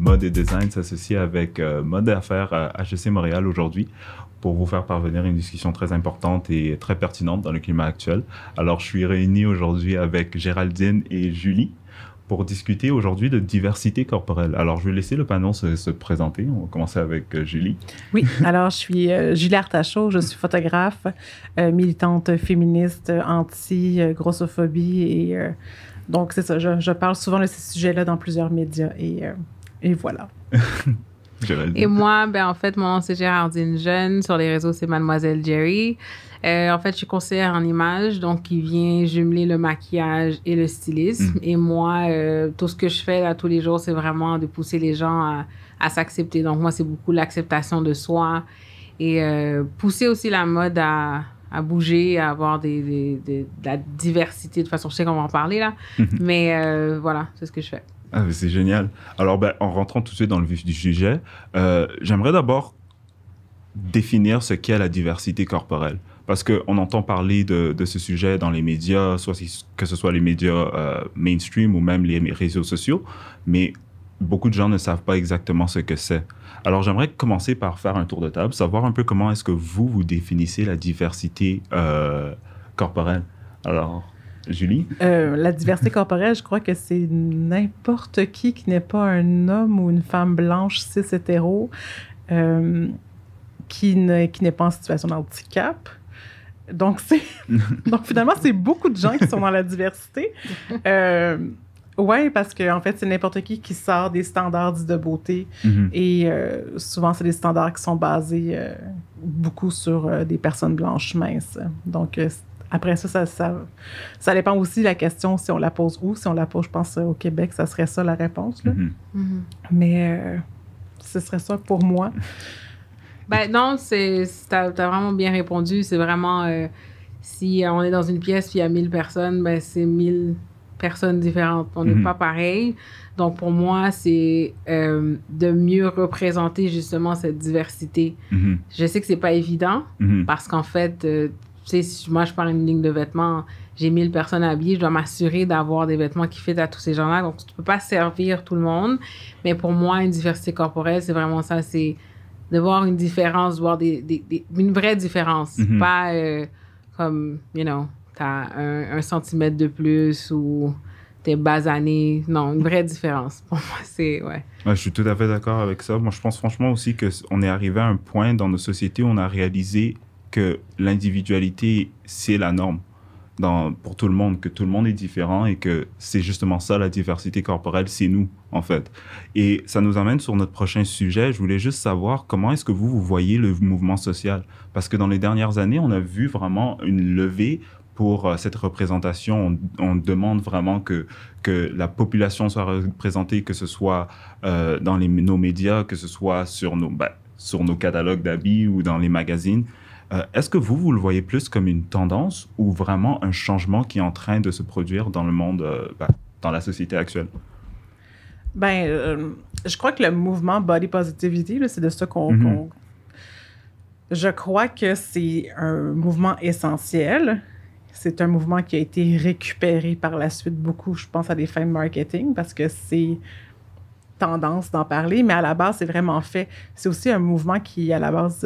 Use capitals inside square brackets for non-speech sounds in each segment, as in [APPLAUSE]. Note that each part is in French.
Mode et Design s'associe avec euh, Mode et Affaires à HEC Montréal aujourd'hui pour vous faire parvenir une discussion très importante et très pertinente dans le climat actuel. Alors, je suis réuni aujourd'hui avec Géraldine et Julie pour discuter aujourd'hui de diversité corporelle. Alors, je vais laisser le panneau se, présenter. On va commencer avec euh, Julie. Oui, alors je suis euh, Julie Artachot, je suis photographe, militante féministe, anti-grossophobie et donc c'est ça, je, parle souvent de ces sujets-là dans plusieurs médias et, et voilà. [LAUGHS] et moi, ben en fait, mon nom c'est Géraldine Jeune, sur les réseaux c'est Mademoiselle Jerry. Euh, en fait, je suis conseillère en image, donc qui vient jumeler le maquillage et le stylisme. Mm. Et moi, euh, tout ce que je fais là tous les jours, c'est vraiment de pousser les gens à, à s'accepter. Donc moi, c'est beaucoup l'acceptation de soi et euh, pousser aussi la mode à, à bouger, à avoir des, des, de la diversité. De toute façon, je sais qu'on va en parler là, mm-hmm. mais voilà, c'est ce que je fais. Ah, c'est génial. Alors, ben, en rentrant tout de suite dans le vif du sujet, j'aimerais d'abord définir ce qu'est la diversité corporelle parce qu'on entend parler de, ce sujet dans les médias, soit que ce soit les médias euh, mainstream ou même les réseaux sociaux, mais beaucoup de gens ne savent pas exactement ce que c'est. Alors j'aimerais commencer par faire un tour de table, savoir un peu comment est-ce que vous, vous définissez la diversité euh, corporelle. Alors, Julie? Euh, la diversité corporelle, je crois que c'est n'importe qui qui n'est pas un homme ou une femme blanche cis hétéro, qui n'est pas en situation de handicap, donc, [LAUGHS] donc finalement, c'est beaucoup de gens qui sont dans la diversité. Euh, oui, parce qu'en en fait, c'est n'importe qui qui sort des standards de beauté. Mm-hmm. Et euh, souvent, c'est des standards qui sont basés euh, beaucoup sur des personnes blanches minces. Donc, après ça ça, ça ça, dépend aussi de la question si on la pose où. Si on la pose, je pense, au Québec, ça serait ça la réponse. Mm-hmm. Mm-hmm. Mais ce serait ça pour moi. [LAUGHS] Ben non, c'est t'as as vraiment bien répondu. C'est vraiment euh, si on est dans une pièce puis il y a 1000 personnes, ben c'est 1000 personnes différentes. On n'est mhm. pas pareil. Donc pour moi, c'est euh, de mieux représenter justement cette diversité. Mhm. Je sais que c'est pas évident mhm. parce qu'en fait, euh, tu sais, moi je parle une ligne de vêtements, j'ai 1000 personnes habillées, je dois m'assurer d'avoir des vêtements qui fit à tous ces gens-là. Donc tu peux pas servir tout le monde. Mais pour moi, une diversité corporelle, c'est vraiment ça. C'est de voir une différence, voir des, des, une vraie différence. Pas euh, comme, you know, t'as un, un, centimètre de plus ou t'es basané. Non, une vraie différence. Pour moi, c'est, ouais. Je suis tout à fait d'accord avec ça. Moi, je pense franchement aussi qu'on est arrivé à un point dans nos sociétés où on a réalisé que l'individualité, c'est la norme dans, pour tout le monde, que tout le monde est différent et que c'est justement ça la diversité corporelle, c'est nous en fait. Et ça nous amène sur notre prochain sujet. Je voulais juste savoir comment est-ce que vous, vous voyez le mouvement social? Parce que dans les dernières années, on a vu vraiment une levée pour euh, cette représentation. On, demande vraiment que, que la population soit représentée, que ce soit euh, dans les, nos médias, que ce soit sur nos, ben, sur nos catalogues d'habits ou dans les magazines. Euh, est-ce que vous, vous le voyez plus comme une tendance ou vraiment un changement qui est en train de se produire dans le monde, euh, ben, dans la société actuelle? Ben, euh, je crois que le mouvement Body Positivity, c'est de ça qu'on. Je crois que c'est un mouvement essentiel. C'est un mouvement qui a été récupéré par la suite beaucoup, je pense, à des fins de marketing parce que c'est tendance d'en parler, mais à la base, c'est vraiment fait. C'est aussi un mouvement qui, à la base,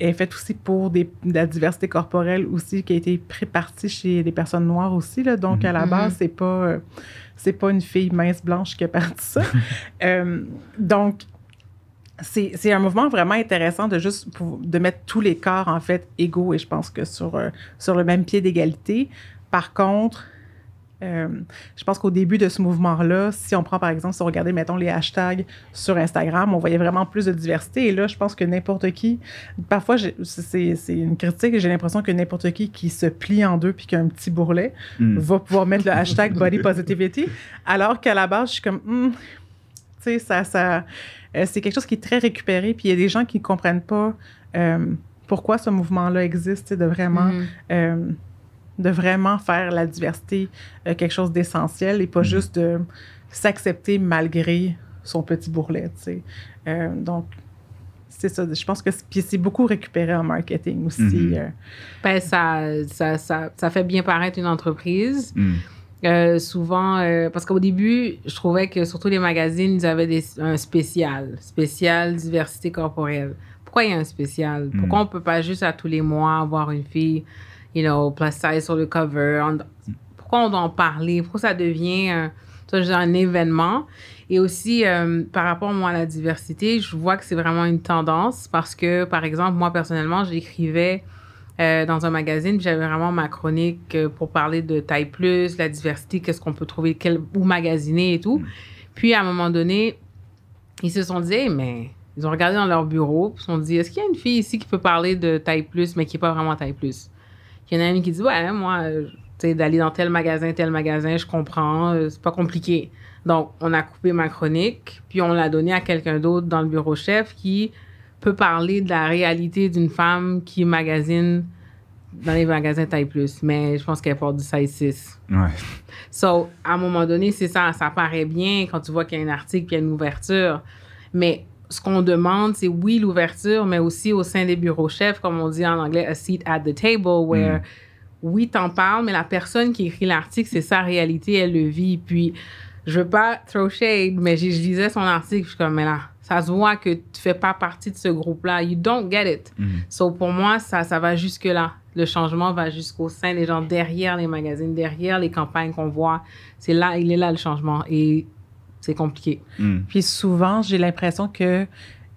est faite aussi pour des, de la diversité corporelle aussi, qui a été prépartie chez les personnes noires aussi. Là. Donc, à la mm-hmm. base, c'est pas, euh, c'est pas une fille mince blanche qui a [LAUGHS] parti ça. Euh, donc, c'est un mouvement vraiment intéressant de juste de mettre tous les corps, en fait, égaux et je pense que sur, euh, sur le même pied d'égalité. Par contre, euh, je pense qu'au début de ce mouvement-là, si on prend par exemple, si on regardait, mettons, les hashtags sur Instagram, on voyait vraiment plus de diversité. Et là, je pense que n'importe qui, parfois, c'est une critique et j'ai l'impression que n'importe qui qui se plie en deux puis qui a un petit bourrelet hmm. va pouvoir mettre le hashtag body positivity. Alors qu'à la base, je suis comme, hmm, tu sais, ça, ça, euh, c'est quelque chose qui est très récupéré. Puis il y a des gens qui ne comprennent pas euh, pourquoi ce mouvement-là existe, de vraiment. Hmm de vraiment faire la diversité euh, quelque chose d'essentiel et pas mhm. juste de s'accepter malgré son petit bourrelet. Euh, donc, c'est ça. Je pense que c'est beaucoup récupéré en marketing aussi. Mhm. Euh. Ben, ça, ça, ça, ça, fait bien paraître une entreprise. Euh, souvent, euh, parce qu'au début, je trouvais que surtout les magazines, ils avaient des, un spécial, spécial diversité corporelle. Pourquoi il y a un spécial? Hmm. Pourquoi on peut pas juste à tous les mois avoir une fille, you know, plus size sur le cover? On- pourquoi on doit en parler? Pourquoi ça devient un, un événement? Et aussi, euh, par rapport moi, à la diversité, je vois que c'est vraiment une tendance parce que, par exemple, moi, personnellement, j'écrivais euh, dans un magazine, j'avais vraiment ma chronique euh, pour parler de taille plus, la diversité, qu'est-ce qu'on peut trouver, quel, où magasiner et tout. Puis, à un moment donné, ils se sont dit, Hey, mais ils ont regardé dans leur bureau, puis ils se sont dit, est-ce qu'il y a une fille ici qui peut parler de taille plus, mais qui n'est pas vraiment taille plus? Il y en a une qui dit, ouais, moi, euh, tu sais, d'aller dans tel magasin, tel magasin, je comprends, c'est pas compliqué. Donc, on a coupé ma chronique, puis on l'a donnée à quelqu'un d'autre dans le bureau chef qui peut parler de la réalité d'une femme qui magasine dans les magasins taille plus. Mais je pense qu'elle porte du size 6. Ouais. So, à un moment donné, c'est ça, ça paraît bien quand tu vois qu'il y a un article puis il y a une ouverture. Mais ce qu'on demande, c'est oui, l'ouverture, mais aussi au sein des bureaux chefs, comme on dit en anglais, a seat at the table, where oui, t'en parles, mais la personne qui écrit l'article, c'est sa réalité, elle le vit. Puis, je veux pas throw shade, mais je lisais son article, je suis comme, mais là, ça se voit que tu fais pas partie de ce groupe-là. You don't get it. Mhm. So, pour moi, ça, ça va jusque-là. Le changement va jusqu'au sein des gens, derrière les magazines, derrière les campagnes qu'on voit. C'est là, il est là le changement. Et c'est compliqué. Mhm. Puis souvent, j'ai l'impression que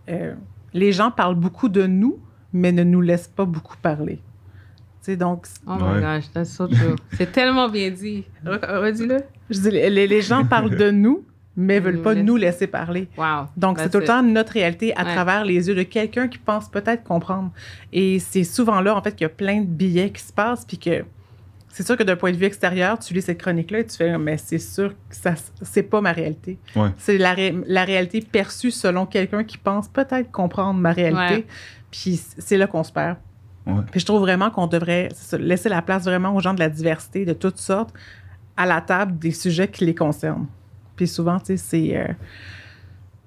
euh, les gens parlent beaucoup de nous, mais ne nous laissent pas beaucoup parler. Tu sais, donc, Oh Ouais. my gosh, that's so true. c'est tellement bien dit. Re- Redis-le. je dis, les, les gens parlent de nous, mais Ils veulent nous pas laissent. nous laisser parler. Wow. Donc, c'est tout le temps notre réalité à Ouais. travers les yeux de quelqu'un qui pense peut-être comprendre. Et c'est souvent là, en fait, qu'il y a plein de billets qui se passent, puis que c'est sûr que d'un point de vue extérieur, tu lis cette chronique-là et tu fais, mais c'est sûr que ça, c'est pas ma réalité. Ouais. C'est la, ré- la réalité perçue selon quelqu'un qui pense peut-être comprendre ma réalité. Ouais. Puis c'est là qu'on se perd. Ouais. Puis je trouve vraiment qu'on devrait laisser la place vraiment aux gens de la diversité de toutes sortes à la table des sujets qui les concernent. Puis souvent, tu sais, c'est. euh,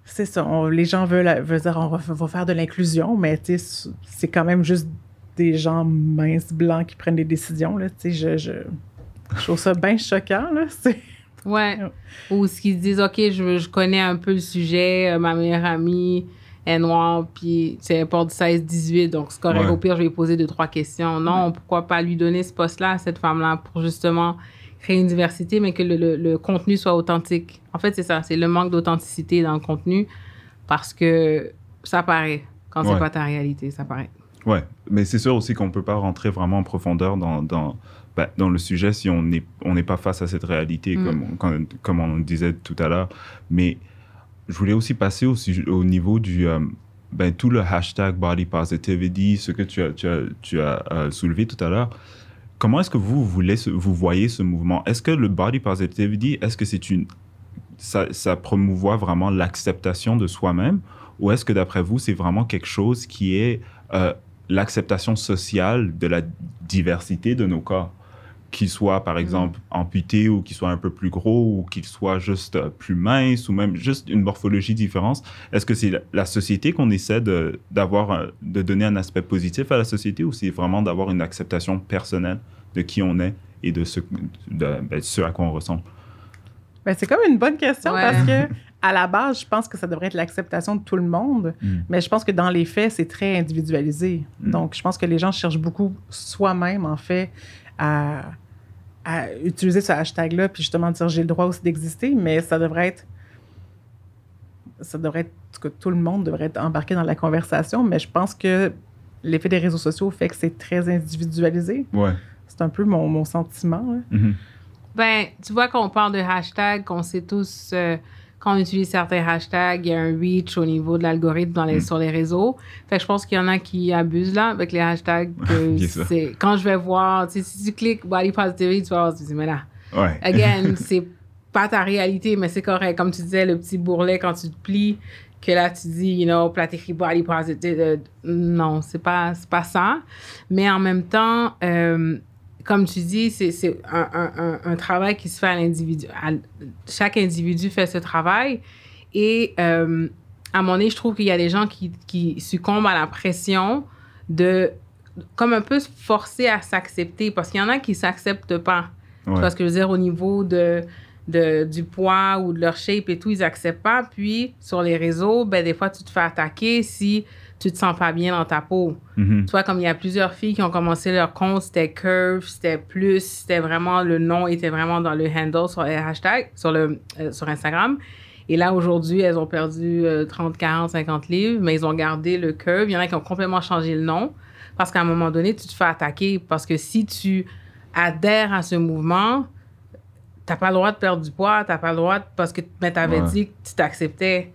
c'est ça. on- les gens veulent, veulent dire on va, va faire de l'inclusion, mais tu sais, c'est quand même juste des gens minces, blancs qui prennent des décisions. Là, tu sais, je, je, je trouve ça bien choquant. Là, c'est- Ouais. Ou ce qu'ils se disent, OK, je, je connais un peu le sujet, euh, ma meilleure amie est noire, puis c'est elle porte 16-18, donc c'est correct. Ouais. Au pire, je vais lui poser deux, trois questions. Non, pourquoi pas lui donner ce poste-là à cette femme-là pour justement créer une diversité, mais que le, le- le contenu soit authentique. En fait, c'est ça, c'est le manque d'authenticité dans le contenu parce que ça paraît. Quand Ouais. c'est pas ta réalité, ça paraît. Ouais, mais c'est sûr aussi qu'on ne peut pas rentrer vraiment en profondeur dans, dans, ben, dans le sujet si on n'est on n'est pas face à cette réalité, Mm. comme, comme, comme on disait tout à l'heure. Mais je voulais aussi passer au, au niveau du. euh, ben, tout le hashtag body positivity, ce que tu as, tu as, tu as euh, soulevé tout à l'heure. Comment est-ce que vous, voyez ce mouvement? Est-ce que le body positivity, est-ce que c'est une. Ça, ça promouvoit vraiment l'acceptation de soi-même? Ou est-ce que d'après vous, c'est vraiment quelque chose qui est euh, l'acceptation sociale de la diversité de nos corps? Qu'ils soient, par exemple, amputés ou qu'ils soient un peu plus gros ou qu'ils soient juste euh, plus minces ou même juste une morphologie différente. Est-ce que c'est la, la société qu'on essaie de, d'avoir, un- de donner un aspect positif à la société ou c'est vraiment d'avoir une acceptation personnelle de qui on est et de ce, de, ben, ce à quoi on ressemble? Ben, c'est comme une bonne question Ouais. parce que [LAUGHS] à la base, je pense que ça devrait être l'acceptation de tout le monde, Mm. mais je pense que dans les faits, c'est très individualisé. Mm. Donc, je pense que les gens cherchent beaucoup soi-même, en fait, à, à utiliser ce hashtag-là, puis justement dire j'ai le droit aussi d'exister, mais ça devrait être. Ça devrait être. en tout cas, tout le monde devrait être embarqué dans la conversation, mais je pense que l'effet des réseaux sociaux fait que c'est très individualisé. Ouais. C'est un peu mon, mon sentiment. Mhm. Ben, tu vois, quand on parle de hashtag, qu'on sait tous, euh, quand on utilise certains hashtags, il y a un reach au niveau de l'algorithme dans les, Mm. sur les réseaux. Fait que je pense qu'il y en a qui abusent là avec les hashtags. [LAUGHS] c'est, quand je vais voir, tu sais, si tu cliques body positivity, tu vas voir, tu te dis, mais là, Ouais. again, [LAUGHS] c'est pas ta réalité, mais c'est correct. Comme tu disais, le petit bourrelet quand tu te plies, que là, tu dis, you know, puis là, t'écris body positive. euh, non, c'est pas, c'est pas ça. Mais en même temps, euh, comme tu dis, c'est, c'est un, un, un, travail qui se fait à l'individu. chaque individu fait ce travail. Et euh, à mon avis, je trouve qu'il y a des gens qui, qui succombent à la pression de comme un peu se forcer à s'accepter parce qu'il y en a qui s'acceptent pas. Tu vois ce que je veux dire? Au niveau de, de, du poids ou de leur shape et tout, ils acceptent pas. Puis sur les réseaux, ben, des fois, tu te fais attaquer si tu te sens pas bien dans ta peau. Mhm. Tu vois, comme il y a plusieurs filles qui ont commencé leur compte, c'était curve, c'était plus, c'était vraiment, le nom était vraiment dans le handle sur les hashtags, sur, le, euh, sur Instagram. Et là, aujourd'hui, elles ont perdu euh, 30, 40, 50 livres, mais ils ont gardé le curve. Il y en a qui ont complètement changé le nom parce qu'à un moment donné, tu te fais attaquer parce que si tu adhères à ce mouvement, t'as pas le droit de perdre du poids, t'as pas le droit de- parce que ben, t'avais Ouais. dit que tu t'acceptais.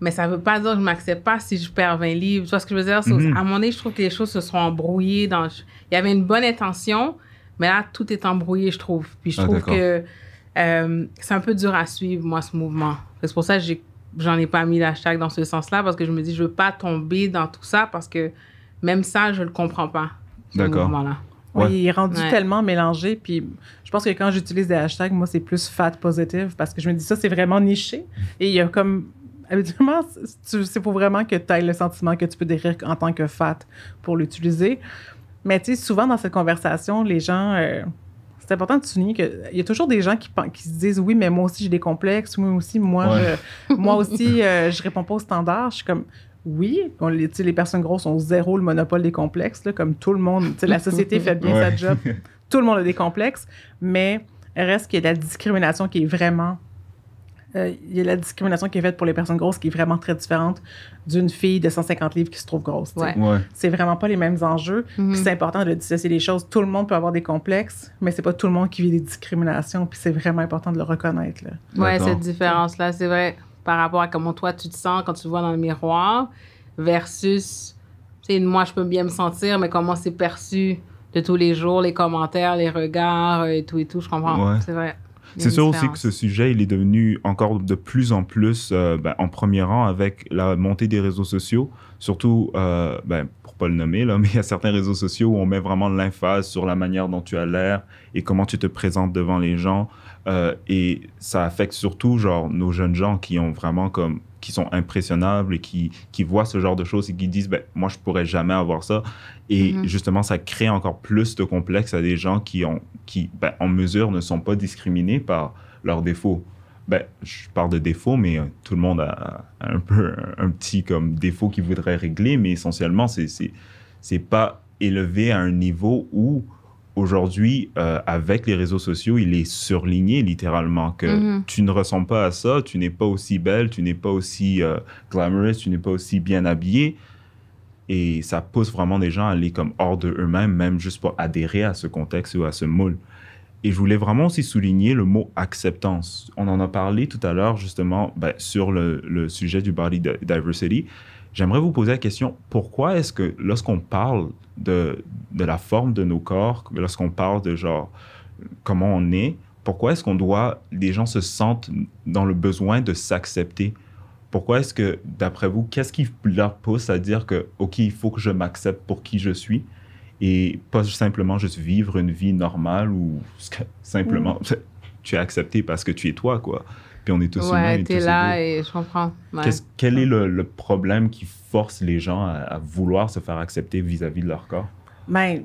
Mais ça veut pas dire que je m'accepte pas si je perds 20 livres. Tu vois ce que je veux dire? C'est- Mhm. À un moment donné, je trouve que les choses se sont embrouillées. Dans... Il y avait une bonne intention, mais là, tout est embrouillé, je trouve. Puis je Ah, trouve que euh, c'est un peu dur à suivre, moi, ce mouvement. C'est pour ça que j'ai- j'en ai pas mis l'hashtag dans ce sens-là, parce que je me dis, je veux pas tomber dans tout ça, parce que même ça, je le comprends pas, ce D'accord. mouvement-là. Oui, Ouais. il est rendu Ouais. tellement mélangé. Puis je pense que quand j'utilise des hashtags, moi, c'est plus fat positive parce que je me dis ça, c'est vraiment niché. Et il y a comme. Habituellement, c'est- pour vraiment que tu aies le sentiment que tu peux décrire en tant que fat pour l'utiliser. Mais tu sais, souvent dans cette conversation, les gens. euh, c'est important de souligner qu'il y a toujours des gens qui, qui se disent Oui, mais moi aussi, j'ai des complexes. Moi aussi, moi, Ouais. je, moi aussi, euh, je réponds pas aux standards. Je suis comme oui, on, les, personnes grosses ont zéro le monopole des complexes, là, comme tout le monde. La société fait bien Ouais. sa job. Tout le monde a des complexes, mais reste qu'il y a de la discrimination qui est vraiment. Euh, il y a la discrimination qui est faite pour les personnes grosses qui est vraiment très différente d'une fille de 150 livres qui se trouve grosse. Ouais. Ouais. C'est vraiment pas les mêmes enjeux. Puis c'est important de dissocier les choses. Tout le monde peut avoir des complexes, mais c'est pas tout le monde qui vit des discriminations. Puis c'est vraiment important de le reconnaître. Là. Ouais, cette différence-là, c'est vrai, par rapport à comment toi tu te sens quand tu te vois dans le miroir, versus, tu sais, moi je peux bien me sentir, mais comment c'est perçu de tous les jours, les commentaires, les regards euh, et tout et tout, je comprends. Ouais. C'est vrai. C'est sûr aussi que ce sujet, il est devenu encore de plus en plus euh, ben, en premier rang avec la montée des réseaux sociaux. Surtout, euh, ben, pour pas le nommer, là, [LAUGHS] mais il y a certains réseaux sociaux où on met vraiment l'emphase sur la manière dont tu as l'air et comment tu te présentes devant les gens. Euh, et ça affecte surtout genre nos jeunes gens qui ont vraiment comme qui sont impressionnables et qui, qui voient ce genre de choses et qui disent ben moi je pourrais jamais avoir ça et Mhm. justement ça crée encore plus de complexes à des gens qui ont qui ben, en mesure ne sont pas discriminés par leurs défauts ben je parle de défauts mais euh, tout le monde a, a un peu un, un petit comme défaut qu'il voudrait régler mais essentiellement c'est c'est c'est pas élevé à un niveau où aujourd'hui, euh, avec les réseaux sociaux, il est surligné littéralement que Mhm. tu ne ressembles pas à ça, tu n'es pas aussi belle, tu n'es pas aussi euh, glamorous, tu n'es pas aussi bien habillée. Et ça pousse vraiment des gens à aller comme hors de eux-mêmes, même juste pour adhérer à ce contexte ou à ce moule. Et je voulais vraiment aussi souligner le mot acceptance. On en a parlé tout à l'heure justement ben, sur le, le sujet du body di- diversity. J'aimerais vous poser la question, pourquoi est-ce que lorsqu'on parle de, de la forme de nos corps, lorsqu'on parle de genre comment on est, pourquoi est-ce qu'on doit, les gens se sentent dans le besoin de s'accepter? Pourquoi est-ce que, d'après vous, qu'est-ce qui leur pousse à dire que, OK, il faut que je m'accepte pour qui je suis et pas simplement juste vivre une vie normale ou simplement [LAUGHS] tu es accepté parce que tu es toi, quoi? Puis on est tous humains. Ouais, et t'es tous là égaux. et je comprends. Ouais. Qu'est-ce- quel est le, le problème qui force les gens à, à vouloir se faire accepter vis-à-vis de leur corps? Ben,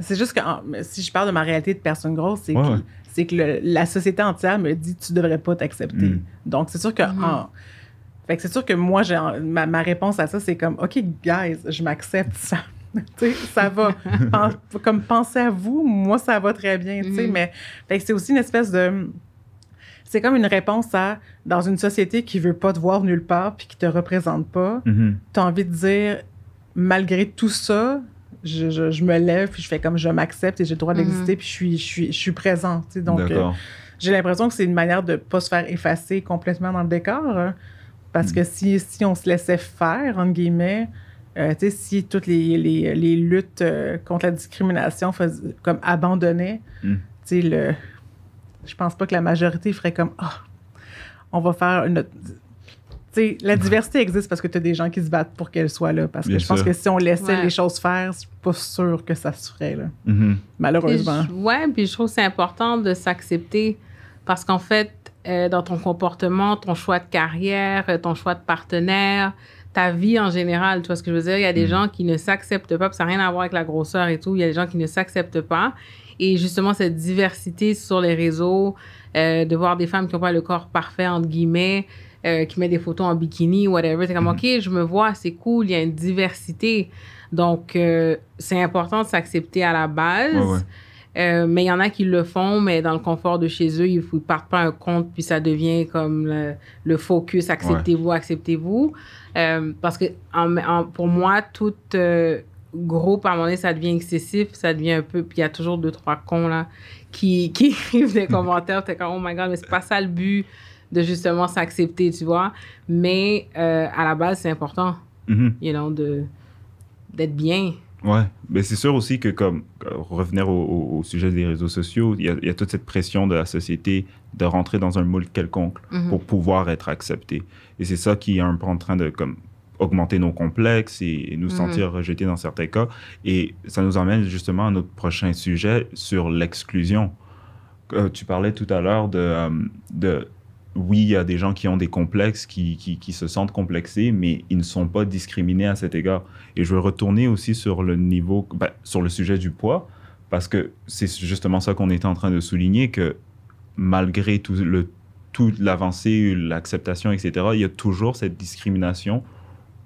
c'est juste que si je parle de ma réalité de personne grosse, c'est Ouais, que, ouais. c'est que le- la société entière me dit tu devrais pas t'accepter. Mm. Donc, c'est sûr que. Mhm. en- fait que c'est sûr que moi, j'ai, ma, ma réponse à ça, c'est comme OK, guys, je m'accepte ça. [LAUGHS] Ça va. [LAUGHS] Pen- comme pensez à vous, moi, ça va très bien. Mhm. Mais fait que c'est aussi une espèce de. C'est comme une réponse à dans une société qui veut pas te voir nulle part puis qui te représente pas Mhm. tu as envie de dire, malgré tout ça, je, je- je me lève, puis je fais comme je m'accepte et j'ai le droit Mhm. d'exister, puis je suis, je suis, je suis présent. tu sais. Donc, euh, j'ai l'impression que c'est une manière de ne pas se faire effacer complètement dans le décor. hein. parce Mm. que si, si on se laissait faire, entre guillemets, euh, tu sais, si toutes les, les, les luttes euh, contre la discrimination faisaient, comme abandonnaient, Mm. tu sais, le... je pense pas que la majorité ferait comme Ah, on va faire une. Tu sais, la diversité existe parce que tu as des gens qui se battent pour qu'elle soit là. Parce que Bien je pense sûr. que si on laissait Ouais. les choses faire, je suis pas sûre que ça se ferait, là. Mhm. Puis malheureusement. je- ouais, puis je trouve que c'est important de s'accepter parce qu'en fait, euh, dans ton comportement, ton choix de carrière, euh, ton choix de partenaire, ta vie en général, tu vois ce que je veux dire? Il y a des Mhm. gens qui ne s'acceptent pas, puis ça n'a rien à voir avec la grosseur et tout. Il y a des gens qui ne s'acceptent pas. Et justement, cette diversité sur les réseaux, euh, de voir des femmes qui n'ont pas le corps parfait, entre guillemets, euh, qui mettent des photos en bikini, whatever, c'est comme, OK, je me vois, c'est cool, il y a une diversité. Donc, euh, c'est important de s'accepter à la base. Ouais, ouais. Mais il y en a qui le font, mais dans le confort de chez eux, ils ne partent pas un compte, puis ça devient comme le, le focus, acceptez-vous, acceptez-vous. Parce que en, en- pour moi, tout groupe, à un moment donné, ça devient excessif, ça devient un peu... Puis il y a toujours deux, trois cons, là, qui, [LAUGHS] qui écrivent des commentaires, t'es comme, oh my God, mais c'est pas ça le but de justement s'accepter, tu vois. Mais euh, à la base, c'est important, Mhm. you know, de d'être bien. Ouais, mais c'est sûr aussi que comme revenir au, au- au sujet des réseaux sociaux, il y, a, il y a toute cette pression de la société de rentrer dans un moule quelconque Mhm. pour pouvoir être accepté. Et c'est ça qui est un peu en train de comme augmenter nos complexes et, et nous Mhm. sentir rejetés dans certains cas. Et ça nous emmène justement à notre prochain sujet sur l'exclusion. Euh, tu parlais tout à l'heure de, euh, de oui, il y a des gens qui ont des complexes, qui, qui, qui se sentent complexés, mais ils ne sont pas discriminés à cet égard. Et je veux retourner aussi sur le niveau, ben, sur le sujet du poids, parce que c'est justement ça qu'on était en train de souligner, que malgré tout le toute l'avancée, l'acceptation, etc., il y a toujours cette discrimination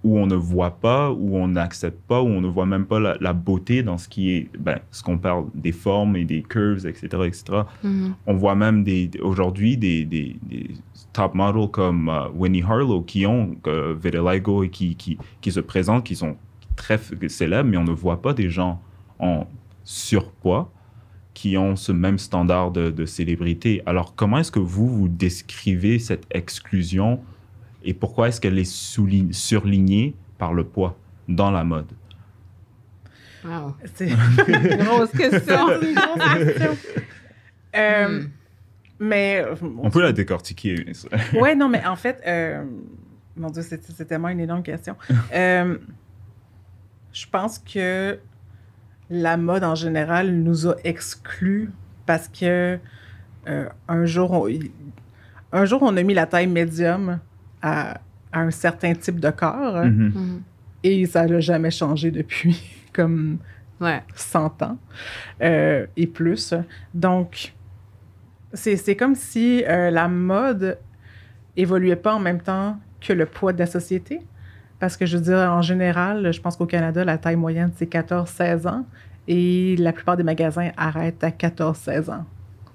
où on ne voit pas, où on n'accepte pas, où on ne voit même pas la, la beauté dans ce qui est, ben, ce qu'on parle des formes et des curves, etc., etc. Mhm. On voit même des, aujourd'hui des, des, des top models comme euh, Winnie Harlow qui ont vitiligo et qui, qui, qui se présentent, qui sont très célèbres, mais on ne voit pas des gens en surpoids qui ont ce même standard de, de célébrité. Alors, comment est-ce que vous, vous décrivez cette exclusion et pourquoi est-ce qu'elle est souligne- surlignée par le poids dans la mode? Wow. C'est [LAUGHS] Grosse question. une grosse question. [LAUGHS] Euh, Hmm. Mais. On peut la décortiquer. [LAUGHS] Ouais, non, mais en fait, euh, mon Dieu, c'est tellement une énorme question. Euh, je pense que la mode en général nous a exclus parce que euh, un jour, on, un jour, on a mis la taille médium à, à un certain type de corps Mhm. Mhm. et ça n'a jamais changé depuis [LAUGHS] comme Ouais. 100 ans euh, et plus. Donc, c'est c'est comme si euh, la mode évoluait pas en même temps que le poids de la société. Parce que je veux dire, en général, je pense qu'au Canada, la taille moyenne, c'est 14-16 ans et la plupart des magasins arrêtent à 14-16 ans.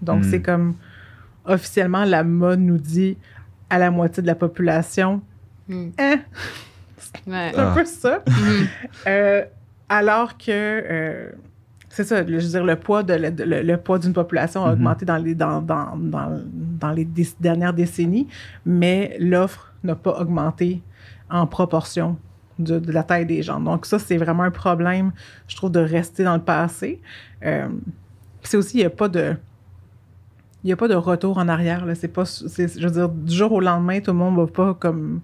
Donc, Mm. c'est comme officiellement, la mode nous dit à la moitié de la population, Mhm. hein, Ouais. c'est un Ah. peu ça. Mhm. [LAUGHS] Euh, alors que, euh, c'est ça, le- je veux dire, le poids, de, le, le- le poids d'une population a Mhm. augmenté dans les, dans, dans, dans, dans les dé- dernières décennies, mais l'offre n'a pas augmenté en proportion de, de la taille des gens. Donc ça, c'est vraiment un problème, je trouve, de rester dans le passé. Euh, c'est aussi, il n'y a pas de... Il n'y a pas de retour en arrière. Là. C'est pas, c'est- je veux dire, du jour au lendemain, tout le monde ne va pas comme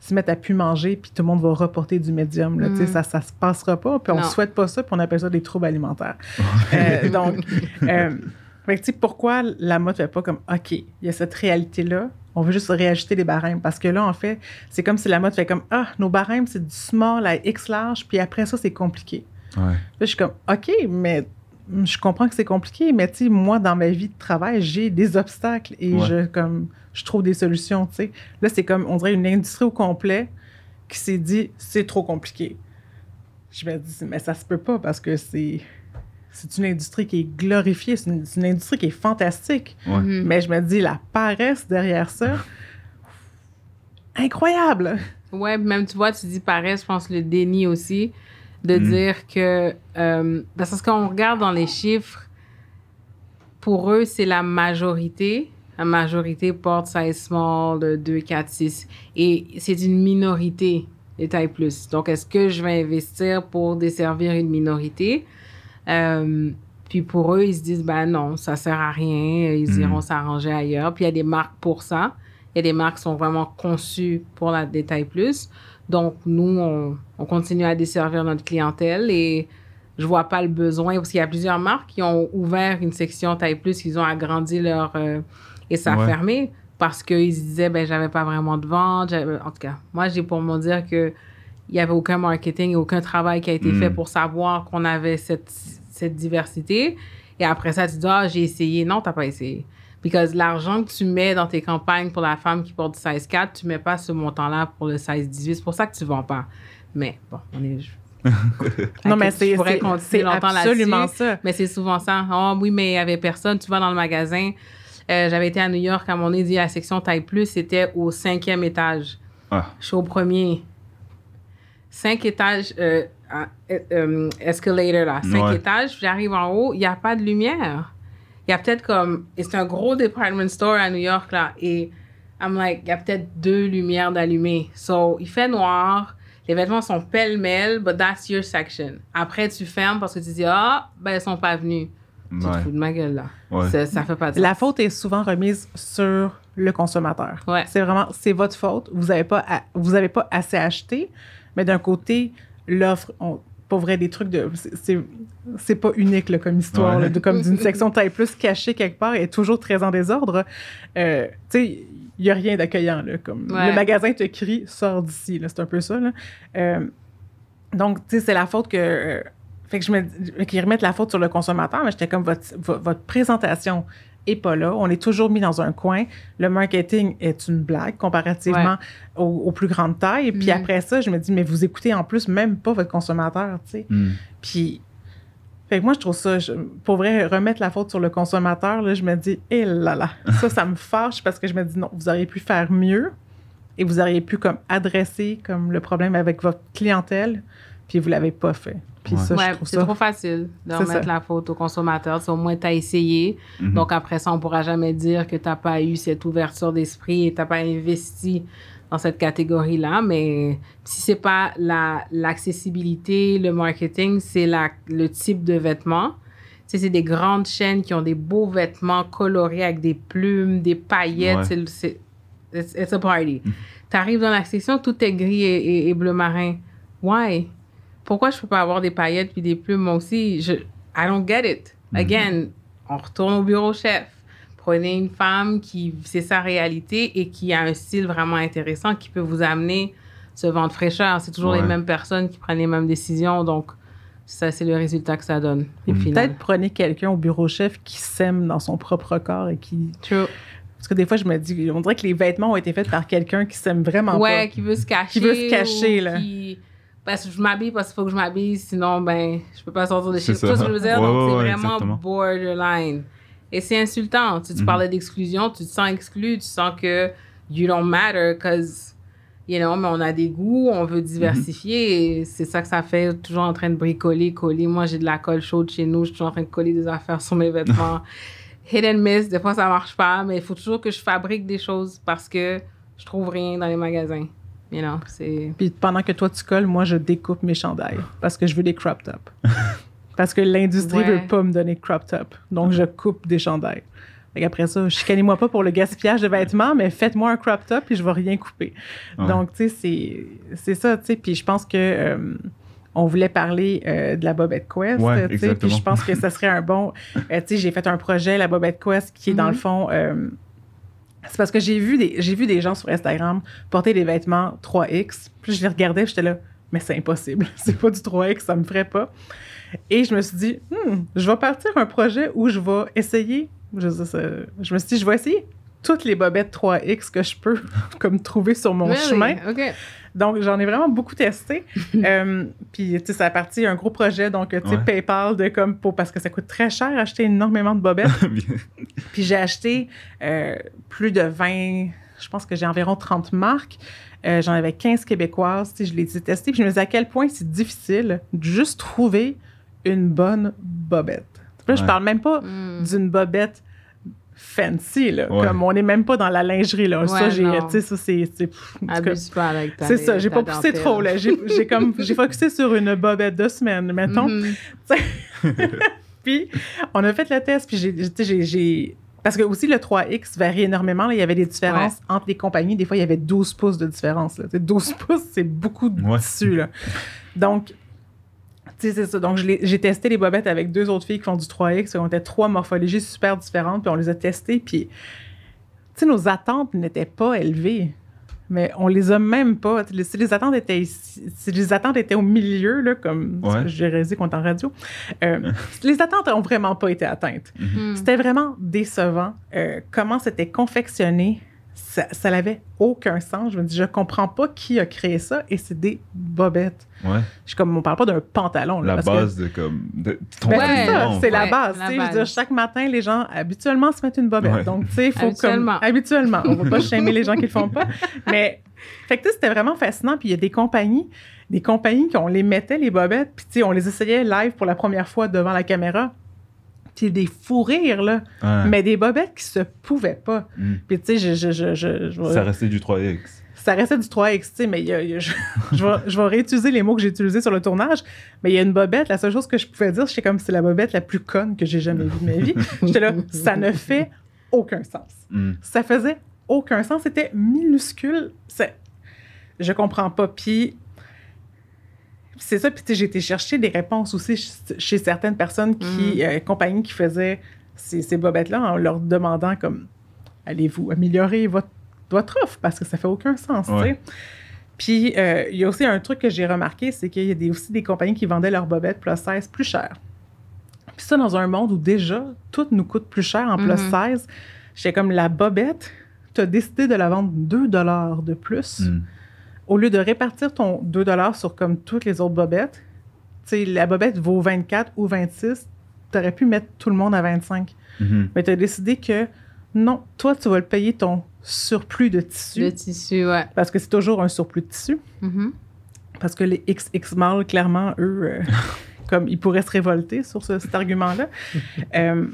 se mettre à plus manger, puis tout le monde va reporter du médium. Là, Mm. Tu sais, Ça ne se passera pas, puis on ne souhaite pas ça, puis on appelle ça des troubles alimentaires. Euh, donc, euh, fait que, tu sais, pourquoi la mode ne fait pas comme, OK, il y a cette réalité-là, on veut juste réajuster les barèmes? Parce que là, en fait, c'est comme si la mode fait comme, ah, nos barèmes, c'est du small à X large, puis après ça, c'est compliqué. Ouais. Là, je suis comme, OK, mais je comprends que c'est compliqué, mais tu sais, moi, dans ma vie de travail, j'ai des obstacles et Ouais. je, comme, je trouve des solutions, tu sais. Là, c'est comme, on dirait une industrie au complet qui s'est dit, c'est trop compliqué. Je me dis, mais ça se peut pas parce que c'est. C'est une industrie qui est glorifiée, c'est une, c'est une industrie qui est fantastique. Ouais. Mhm. Mais je me dis, la paresse derrière ça, incroyable! Ouais, même tu vois, tu dis pareil, je pense le déni aussi, de Mm. dire que. euh, parce que quand on regarde dans les chiffres, pour eux, c'est la majorité. La majorité porte size small de 2, 4, 6. Et c'est une minorité des tailles plus. Donc, est-ce que je vais investir pour desservir une minorité? Euh, puis pour eux, ils se disent, ben non, ça sert à rien, ils Mm. iront s'arranger ailleurs. Puis il y a des marques pour ça. Il y a des marques qui sont vraiment conçues pour la détail plus. Donc, nous, on, on continue à desservir notre clientèle et je vois pas le besoin parce qu'il y a plusieurs marques qui ont ouvert une section taille plus, ils ont agrandi leur. euh, et ça a Ouais. fermé parce qu'ils se disaient, ben, j'avais pas vraiment de vente. En tout cas, moi, j'ai pour me dire que il y avait aucun marketing et aucun travail qui a été Mm. fait pour savoir qu'on avait cette, cette diversité. Et après ça, tu dis, ah, j'ai essayé. Non, t'as pas essayé. Parce que l'argent que tu mets dans tes campagnes pour la femme qui porte du size 4, tu mets pas ce montant-là pour le size 18. C'est pour ça que tu vends pas. Mais bon, on est. [LAUGHS] non, mais c'est absolument ça. Mais c'est souvent ça. Oh oui, mais il y avait personne. Tu vas dans le magasin. Euh, j'avais été à New York à mon dit la section taille plus, c'était au cinquième étage. Ah. Je suis au premier. Cinq étages, euh, euh, escalator là, cinq étages, j'arrive en haut, il n'y a pas de lumière. Il y a peut-être comme, c'est un gros department store à New York là, et I'm like, il y a peut-être deux lumières d'allumées. So, il fait noir, les vêtements sont pêle-mêle, but that's your section. Après, tu fermes parce que tu dis, ah, ben, elles sont pas venues. Tu te fous de ma gueule, là. Ça, ça, fait pas de La faute est souvent remise sur le consommateur. C'est vraiment, c'est votre faute. Vous n'avez pas, vous avez pas assez acheté, mais d'un côté, l'offre, pour vrai, des trucs de. C'est pas unique là, comme histoire, de, comme d'une section taille plus cachée quelque part et toujours très en désordre. Euh, tu sais, il n'y a rien d'accueillant. Comme Le magasin te crie, sors d'ici. C'est un peu ça. Là. Euh, donc, tu sais, c'est la faute que. Euh, fait que je me qu'ils remettent la faute sur le consommateur, mais j'étais comme votre, votre présentation est pas là. On est toujours mis dans un coin. Le marketing est une blague comparativement aux, plus grandes tailles. Puis mm. après ça, je me dis, mais vous écoutez en plus même pas votre consommateur, tu sais. Mm. Puis, fait que moi, je trouve ça, pour vrai, remettre la faute sur le consommateur, là, je me dis, hé là là, [LAUGHS] ça, ça me fâche parce que je me dis, non, vous auriez pu faire mieux et vous auriez pu comme adresser comme le problème avec votre clientèle, puis vous l'avez pas fait. Puis ça, c'est trop facile de remettre la faute au consommateur. au moins, tu as essayé. Mhm. Donc, après ça, on pourra jamais dire que tu n'as pas eu cette ouverture d'esprit et tu n'as pas investi dans cette catégorie-là. Mais si c'est pas l'accessibilité, le marketing, c'est le type de vêtements. c'est des grandes chaînes qui ont des beaux vêtements colorés avec des plumes, des paillettes. C'est it's, a party. Mhm. Tu arrives dans la section, tout est gris et, et bleu marin. Why? Pourquoi je peux pas avoir des paillettes puis des plumes? Moi aussi? Je, I don't get it. Mhm. Again, on retourne au bureau chef. Prenez une femme qui c'est sa réalité et qui a un style vraiment intéressant qui peut vous amener ce vent de fraîcheur. C'est toujours les mêmes personnes qui prennent les mêmes décisions. Donc, ça, c'est le résultat que ça donne. Et peut-être prenez quelqu'un au bureau chef qui s'aime dans son propre corps et qui. True. Parce que des fois, je me dis, on dirait que les vêtements ont été faits par quelqu'un qui s'aime vraiment ouais, pas. Ouais, qui veut se cacher. Qui veut se cacher, là parce que je m'habille parce qu'il faut que je m'habille, sinon, ben, je peux pas sortir de chez moi. je veux dire? Donc, c'est vraiment borderline. Et c'est insultant. Tu, tu mm-hmm. parlais d'exclusion, tu te sens exclu, tu sens que you don't matter because, you know, mais on a des goûts, on veut diversifier et c'est ça que ça fait, toujours en train de bricoler, coller. Moi, j'ai de la colle chaude chez nous, je suis toujours en train de coller des affaires sur mes vêtements. [LAUGHS] Hit and miss, des fois ça marche pas, mais il faut toujours que je fabrique des choses parce que je trouve rien dans les magasins. Puis pendant que toi, tu colles, moi, je découpe mes chandails parce que je veux des crop tops. [LAUGHS] parce que l'industrie ne veut pas me donner crop top. Donc, je coupe des chandails. Et après ça, chicanez-moi pas pour le gaspillage de vêtements, mais faites-moi un crop top et je vais rien couper. Donc, tu sais, c'est ça, tu sais. Puis je pense que euh, on voulait parler euh, de la Bobette Quest, tu sais. Puis je pense que ça serait un bon... Euh, tu sais, j'ai fait un projet, la Bobette Quest, qui est dans le mm-hmm. fond c'est parce que j'ai vu, des, j'ai vu des gens sur Instagram porter des vêtements 3X. Puis je les regardais, j'étais là, mais c'est impossible. [LAUGHS] c'est pas du 3X, ça me ferait pas. Et je me suis dit, hmm, je vais partir un projet où je vais essayer. Je, je me suis dit, je vais essayer toutes les bobettes 3X que je peux [LAUGHS] comme trouver sur mon chemin. Donc, j'en ai vraiment beaucoup testé. [LAUGHS] euh, puis, tu sais, ça a parti un gros projet, donc, tu sais, PayPal, de comme, pour, parce que ça coûte très cher acheter énormément de bobettes. [LAUGHS] puis, j'ai acheté euh, plus de 20, je pense que j'ai environ 30 marques. Euh, j'en avais 15 québécoises, tu sais, je les ai testées. Puis, je me disais à quel point c'est difficile de juste trouver une bonne bobette. Là, je parle même pas hmm. d'une bobette fancy, là. Comme on n'est même pas dans la lingerie, là. ça, j'ai, tu sais, ça, c'est. C'est ça, j'ai pas poussé trop, là. J'ai comme, j'ai focusé sur une bobette de semaine, mettons. Mm-hmm. [LAUGHS] puis, on a fait le test, puis j'ai, j'ai. Parce que aussi, le 3X varie énormément. Là. Il y avait des différences entre les compagnies. Des fois, il y avait 12 pouces de différence. Là. 12 pouces, c'est beaucoup de tissu. Là. Donc, c'est ça. Donc, j'ai testé les bobettes avec deux autres filles qui font du 3X. On était trois morphologies super différentes, puis on les a testées. Puis, tu sais, nos attentes n'étaient pas élevées. mais on les a même pas. Si les attentes étaient ici, si les attentes étaient au milieu, là, comme Ouais. j'ai réalisé qu'on est en radio, euh, [LAUGHS] les attentes ont vraiment pas été atteintes. Hmm. C'était vraiment décevant. Euh, comment c'était confectionné, ça, ça n'avait aucun sens. Je me dis, je comprends pas qui a créé ça, et c'est des bobettes. Ouais. Je suis comme, on parle pas d'un pantalon. Là, La parce que- base de comme. De, ton Ben, Ouais. c'est ça, pantalon, c'est la base. la Je veux dire, chaque matin, les gens habituellement se mettent une bobette. Ouais. Donc, tu sais, il faut Habituellement. comme. Habituellement. On va pas [LAUGHS] shamer les gens qui le font pas. Mais, fait que tu sais, c'était vraiment fascinant. Puis il y a des compagnies, des compagnies qu'on les mettait, les bobettes, puis tu sais, on les essayait live pour la première fois devant la caméra. Puis des fous rires, là. Ouais. Mais des bobettes qui se pouvaient pas. Mm. Puis tu sais, je, je, je, je, Ça restait du 3X. ça restait du 3X, tu sais, mais y a- y a- je, [LAUGHS] je vais, je vais réutiliser les mots que j'ai utilisés sur le tournage, mais il y a une bobette, la seule chose que je pouvais dire, c'est comme c'est la bobette la plus conne que j'ai jamais vue de ma vie. [LAUGHS] J'étais là, ça ne fait aucun sens. Mm. Ça faisait aucun sens, c'était minuscule. Je comprends pas. Puis c'est ça, puis j'ai été chercher des réponses aussi ch- chez certaines personnes qui, euh, compagnies qui faisaient ces, ces bobettes-là en leur demandant comme allez-vous améliorer votre, votre offre? Parce que ça fait aucun sens, tu sais. Ouais. Puis euh, il y a aussi un truc que j'ai remarqué, c'est qu'il y a des- aussi des compagnies qui vendaient leurs bobettes plus 16 plus cher. Puis ça, dans un monde où déjà tout nous coûte plus cher en plus Mhm. 16, j'étais comme la bobette, tu as décidé de la vendre 2 de plus Mm. Au lieu de répartir ton 2 sur comme toutes les autres bobettes, tu sais, la bobette vaut 24 ou 26, tu aurais pu mettre tout le monde à 25. Mhm. Mais tu as décidé que non, toi, tu vas le payer ton surplus de tissu, Le tissu, ouais. parce que c'est toujours un surplus de tissu, Mhm. parce que les XX mâles, clairement, eux, euh, [LAUGHS] comme ils pourraient se révolter sur ce- cet argument-là. [LAUGHS] Euh,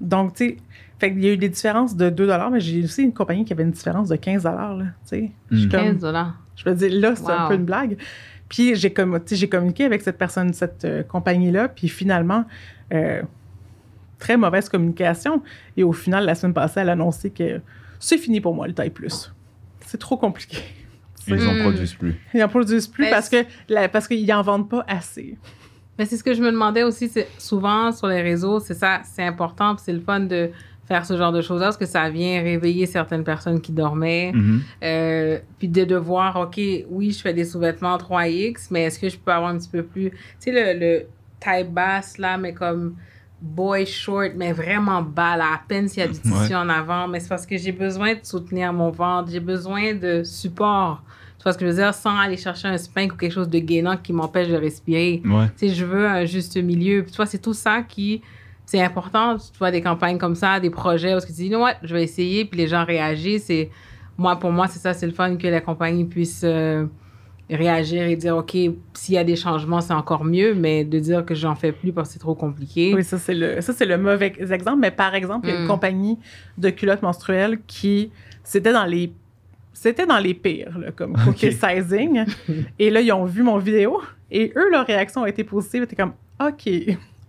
donc, tu sais, fait qu'il y a eu des différences de 2 mais j'ai aussi une compagnie qui avait une différence de 15 là, tu sais. Suis Mm. comme- 15 dollars. Je me dis, là, c'est un peu une blague. Puis j'ai comme, tu sais, j'ai communiqué avec cette personne, cette euh, compagnie-là, puis finalement, euh, très mauvaise communication. Et au final, la semaine passée, elle a annoncé que c'est fini pour moi, le taille plus. C'est trop compliqué. Ils en Mm. produisent plus. Ils n'en produisent plus Mais parce que la- parce qu'ils n'en vendent pas assez. Mais c'est ce que je me demandais aussi, c'est souvent sur les réseaux, c'est ça, c'est important, puis c'est le fun de faire ce genre de choses-là parce que ça vient réveiller certaines personnes qui dormaient. Mhm. Euh, puis de, de voir, OK, oui, je fais des sous-vêtements 3X, mais est-ce que je peux avoir un petit peu plus. Tu sais, le, le taille basse, là, mais comme boy short, mais vraiment bas, là, à peine s'il y a du tissu Ouais. en avant. Mais c'est parce que j'ai besoin de soutenir mon ventre, j'ai besoin de support. Tu vois ce que je veux dire? Sans aller chercher un spank ou quelque chose de gainant qui m'empêche de respirer. Ouais. Tu sais, je veux un juste milieu. Puis, tu vois, c'est tout ça qui. C'est important, tu vois, des campagnes comme ça, des projets, parce que tu dis, non, ouais, je vais essayer, puis les gens réagissent. Et moi, pour moi, c'est ça, c'est le fun que la compagnie puisse euh, réagir et dire, OK, s'il y a des changements, c'est encore mieux, mais de dire que j'en fais plus parce que c'est trop compliqué. Oui, ça, c'est le, ça, c'est le mauvais exemple. Mais par exemple, il y a une Mm. compagnie de culottes menstruelles qui, c'était dans les, c'était dans les pires, là, comme côté Ok. sizing. [LAUGHS] et là, ils ont vu mon vidéo et eux, leur réaction a été positive. C'était comme, OK,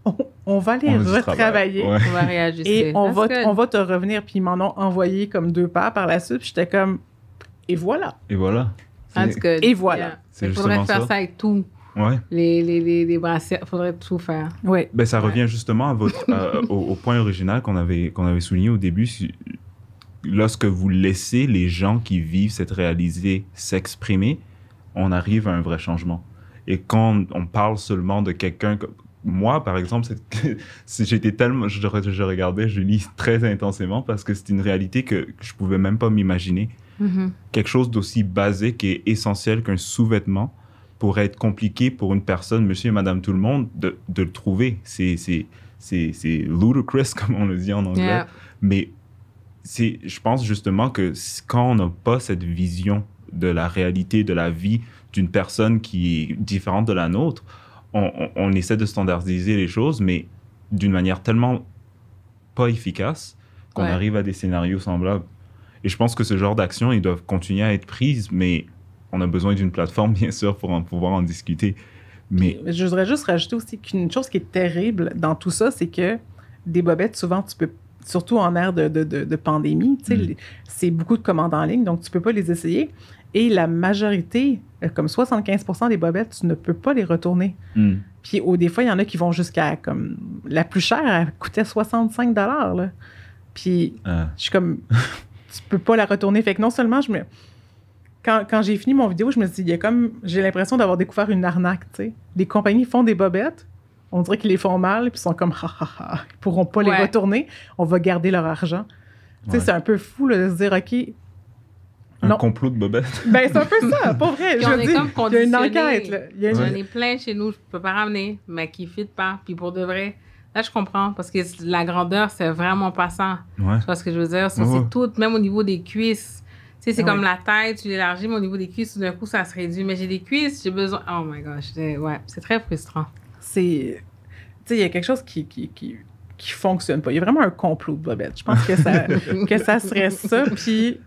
on, on va les On retravailler. travail. Ouais. On va réagir. Et on va, on va te revenir. Puis ils m'en ont envoyé comme deux pas par la suite. Puis j'étais comme, et voilà. Et voilà. Et voilà. Il faudrait faire ça. ça. avec tout. Ouais. Les, les, les, les bracelets, il faudrait tout faire. Oui. Ben, ça revient justement à votre, à- au, au point original qu'on avait, qu'on avait souligné au début. Si- Lorsque vous laissez les gens qui vivent cette réalité s'exprimer, on arrive à un vrai changement. Et quand on parle seulement de quelqu'un moi, par exemple, [LAUGHS] j'étais tellement, je, je regardais Julie très intensément parce que c'est une réalité que, je pouvais même pas m'imaginer. Mhm. quelque chose d'aussi basique et essentiel qu'un sous-vêtement pourrait être compliqué pour une personne, monsieur et madame tout le monde, de, de le trouver. C'est, ludicrous, [LAUGHS] comme on le dit en anglais. Yeah. Mais je pense justement que quand on n'a pas cette vision de la réalité, de la vie d'une personne qui est différente de la nôtre, on, on- on essaie de standardiser les choses, mais d'une manière tellement pas efficace qu'on Ouais. arrive à des scénarios semblables. Et je pense que ce genre d'actions, ils doivent continuer à être prises, mais on a besoin d'une plateforme, [LAUGHS] bien sûr, pour en pouvoir en discuter. Mais Je voudrais juste rajouter aussi qu'une chose qui est terrible dans tout ça, c'est que des bobettes, souvent, tu peux, surtout en ère de, de, de, de pandémie, Mm. c'est beaucoup de commandes en ligne, donc tu peux pas les essayer. Et la majorité, euh, comme 75% des bobettes, tu ne peux pas les retourner. hmm, Puis au des fois, il y en a qui vont jusqu'à comme la plus chère, elle coûtait 65 là. Puis euh, je suis comme [LAUGHS] tu peux pas la retourner. Fait que non seulement je me quand, quand j'ai fini mon vidéo, je me suis dit, il y a comme, j'ai l'impression d'avoir découvert une arnaque, tu sais. Les compagnies font des bobettes, on dirait qu'ils les font mal, puis ils sont comme, ha ha ha, ils pourront pas les retourner, on va garder leur argent. Tu sais, c'est un peu fou là, de se dire, OK, Un Non. complot de Bobette. [LAUGHS] ben c'est un peu ça, pas vrai. Puis je on veux est comme il y a une enquête, là. Il y a une- J'en ai plein chez nous, je peux pas ramener, mais qui ne fit pas. Puis pour de vrai, là, je comprends, parce que la grandeur, c'est vraiment pas ça. Ouais. Tu vois ce que je veux dire? Ça, Ouais, ouais. C'est tout, même au niveau des cuisses. Tu sais, c'est Ah comme la tête, tu l'élargis, mais au niveau des cuisses, tout d'un coup, ça se réduit. Mais j'ai des cuisses, j'ai besoin. Oh my gosh, c'est- ouais, c'est très frustrant. c'est. Tu sais, il y a quelque chose qui, qui, qui, qui fonctionne pas. Il y a vraiment un complot de Bobette. Je pense que ça, [LAUGHS] que ça serait ça. Puis.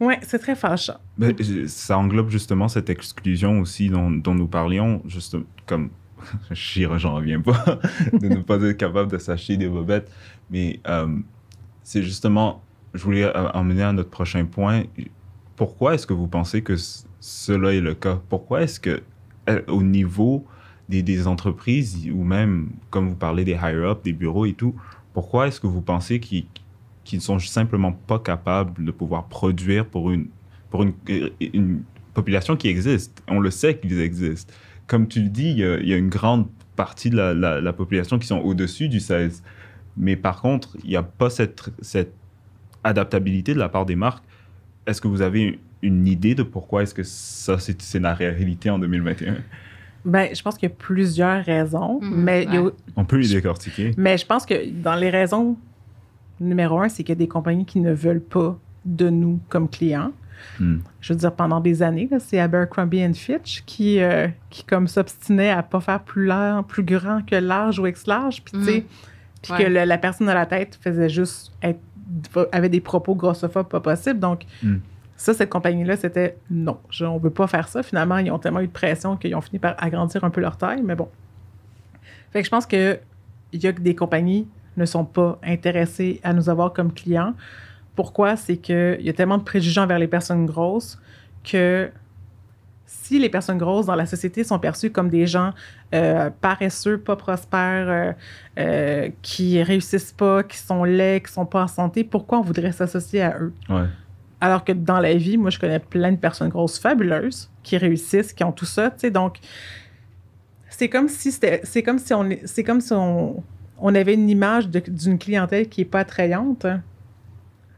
Ouais, c'est très fâchant. Ben, ça englobe justement cette exclusion aussi dont, nous parlions, juste comme, [LAUGHS] re- j'en reviens pas, [LAUGHS] de ne pas être capable de s'acheter des bobettes. Mais euh, c'est justement, je voulais euh, emmener à notre prochain point. Pourquoi est-ce que vous pensez que cela est le cas? Pourquoi est-ce que, euh, au niveau des, entreprises, ou même, comme vous parlez des higher-up, des bureaux et tout, pourquoi est-ce que vous pensez qu'ils qu'ils ne sont simplement pas capables de pouvoir produire pour une, pour une, une population qui existe. On le sait qu'ils existent. Comme tu le dis, il y a, il y a une grande partie de la, la- la population qui sont au-dessus du 16. Mais par contre, il n'y a pas cette, cette adaptabilité de la part des marques. Est-ce que vous avez une idée de pourquoi est-ce que ça, c'est c'est la réalité en 2021? Ben, je pense qu'il y a plusieurs raisons, Mhm, mais, a-. On peut les décortiquer. mais je pense que dans les raisons, numéro un, c'est qu'il y a des compagnies qui ne veulent pas de nous comme clients. Hmm. Je veux dire, pendant des années, là, c'est Abercrombie and Fitch qui, euh, qui comme s'obstinait à pas faire plus large, plus grand que large ou ex large, puis tu sais, puis Ouais. que le- la personne à la tête faisait juste être, avait des propos grossophobes pas possible. Donc, Mm. ça, cette compagnie-là, c'était non, je- on veut pas faire ça. Finalement, ils ont tellement eu de pression qu'ils ont fini par agrandir un peu leur taille, mais bon. Fait que je pense que il y a que des compagnies ne sont pas intéressées à nous avoir comme clients. Pourquoi? C'est qu'il y a tellement de préjugés envers les personnes grosses que si les personnes grosses dans la société sont perçues comme des gens euh, paresseux, pas prospères, euh, euh, qui réussissent pas, qui sont laids, qui sont pas en santé, pourquoi on voudrait s'associer à eux? Ouais. Alors que dans la vie, moi, je connais plein de personnes grosses fabuleuses qui réussissent, qui ont tout ça, tu sais. Donc, c'est comme si c'était, c'est comme si on, est- c'est comme si on, on avait une image d'une clientèle qui est pas attrayante hein,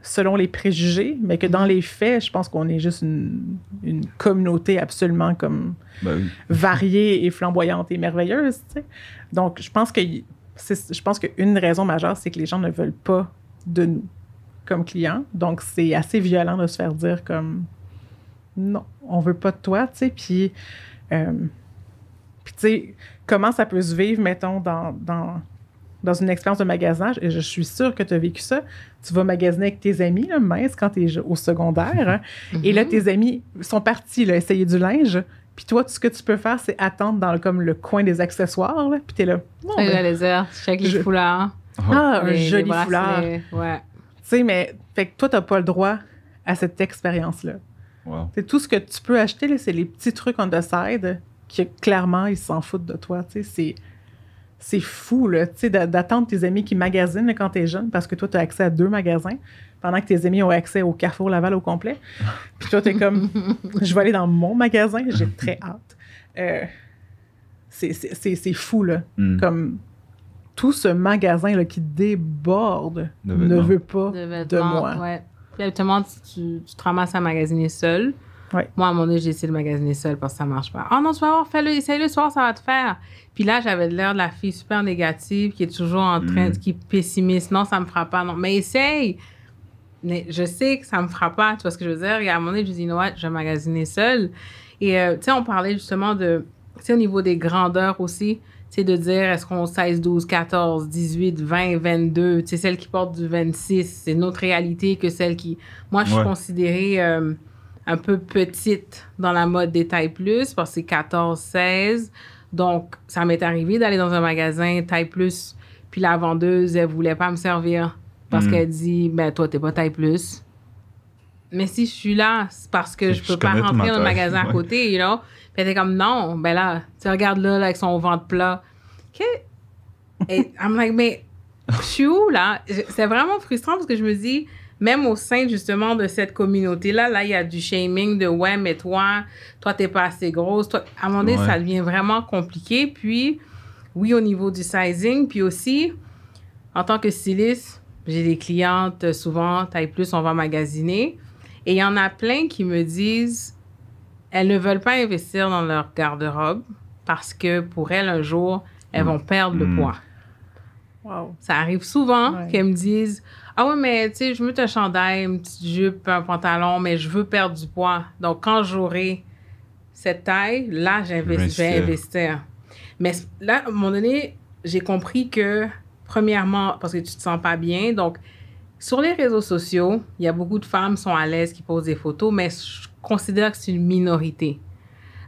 selon les préjugés, mais que dans les faits, je pense qu'on est juste une, une communauté absolument comme Ben oui. variée et flamboyante et merveilleuse, tu sais. Donc, je pense que je pense qu'une raison majeure, c'est que les gens ne veulent pas de nous comme clients. Donc, c'est assez violent de se faire dire comme non, on veut pas de toi, tu sais. Puis, euh, puis tu sais, comment ça peut se vivre, mettons, dans, dans, dans une expérience de magasinage, et je suis sûre que tu as vécu ça. Tu vas magasiner avec tes amis, là, mince, quand tu es au secondaire. hein. Et là, tes amis sont partis là, essayer du linge. Puis toi, tout ce que tu peux faire, c'est attendre dans le, comme le coin des accessoires. Là, puis t'es là. Bon, Ça, ben, j'allais dire, check les Je- foulards. ah, un les- joli bracelets, foulard. Ouais. Tu sais, mais fait que toi, t'as pas le droit à cette expérience-là. Wow. C'est tout ce que tu peux acheter, là, c'est les petits trucs on the side qui, clairement, ils s'en foutent de toi. Tu sais, c'est... C'est fou, là, tu sais, d'a- d'attendre tes amis qui magasinent là, quand t'es jeune, parce que toi, tu as accès à deux magasins, pendant que tes amis ont accès au Carrefour Laval au complet. [LAUGHS] Puis toi, t'es comme, je vais aller dans mon magasin, j'ai très hâte. Euh, c'est- c'est c'est- c'est fou, là. Hmm. Comme tout ce magasin-là qui déborde De ne veut pas de de, moi. Ouais. Puis habituellement, tu, tu, tu te ramasses à magasiner seul. Ouais. Moi, à moment donné, j'ai essayé de magasiner seul parce que ça marche pas. Oh non, tu vas voir, fais-le, essaye le soir, ça va te faire. Puis là, j'avais l'air de la fille super négative qui est toujours en train, Mm. qui est pessimiste. Non, ça me fera pas. Non, mais essaye. Mais je sais que ça me fera pas. Tu vois ce que je veux dire? Et à un moment donné, je dis, ouais, je vais magasiner seul. Et euh, tu sais, on parlait justement de, tu sais, au niveau des grandeurs aussi, tu sais, de dire est-ce qu'on 16, 12, 14, 18, 20, 22, tu sais, celle qui porte du 26, c'est une autre réalité que celle qui. Moi, je suis Ouais. considérée euh, un peu petite dans la mode des tailles plus parce que c'est 14, 16. Donc, ça m'est arrivé d'aller dans un magasin taille plus, puis la vendeuse, elle voulait pas me servir parce Mm. qu'elle dit ben toi, t'es pas taille plus. Mais si je suis là, c'est parce que je Je peux pas rentrer dans le magasin à côté, you know? Puis elle était comme non, ben là, tu regardes là, là, avec son ventre plat. Que... Et I'm like, mais je suis où là? C'est vraiment frustrant parce que je me dis, même au sein justement de cette communauté-là, là, il y a du shaming de ouais, mais toi, toi, t'es pas assez grosse. Toi, à un moment donné, ça devient vraiment compliqué. Puis, oui, au niveau du sizing, puis aussi, en tant que styliste, j'ai des clientes souvent, taille plus, on va magasiner. Et il y en a plein qui me disent, elles ne veulent pas investir dans leur garde-robe parce que pour elles, un jour, elles vont perdre le mm. poids. Wow. Ça arrive souvent qu'elles me disent Ah ouais, mais tu sais, je veux un chandail, une petite jupe, un pantalon, mais je veux perdre du poids. Donc, quand j'aurai cette taille, là, je vais investir. Mais là, à un moment donné, j'ai compris que, premièrement, parce que tu te sens pas bien, donc, sur les réseaux sociaux, il y a beaucoup de femmes qui sont à l'aise, qui posent des photos, mais je considère que c'est une minorité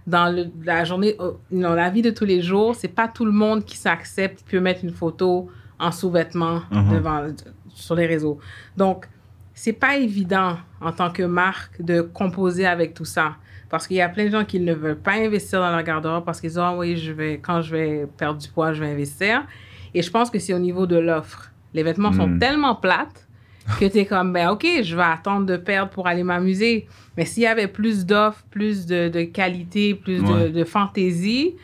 dans la journée, dans la vie de tous les jours, c'est pas tout le monde qui s'accepte, qui peut mettre une photo en sous-vêtements uh-huh. devant sur les réseaux. Donc, c'est pas évident en tant que marque de composer avec tout ça. Parce qu'il y a plein de gens qui ne veulent pas investir dans leur garde-robe parce qu'ils disent, ah oui, je vais, quand je vais perdre du poids, je vais investir. Et je pense que c'est au niveau de l'offre. Les vêtements sont hmm. tellement plates que tu es comme, ben OK, je vais attendre de perdre pour aller m'amuser. Mais s'il y avait plus d'offres, plus de, de, qualité, plus de, de, fantaisie,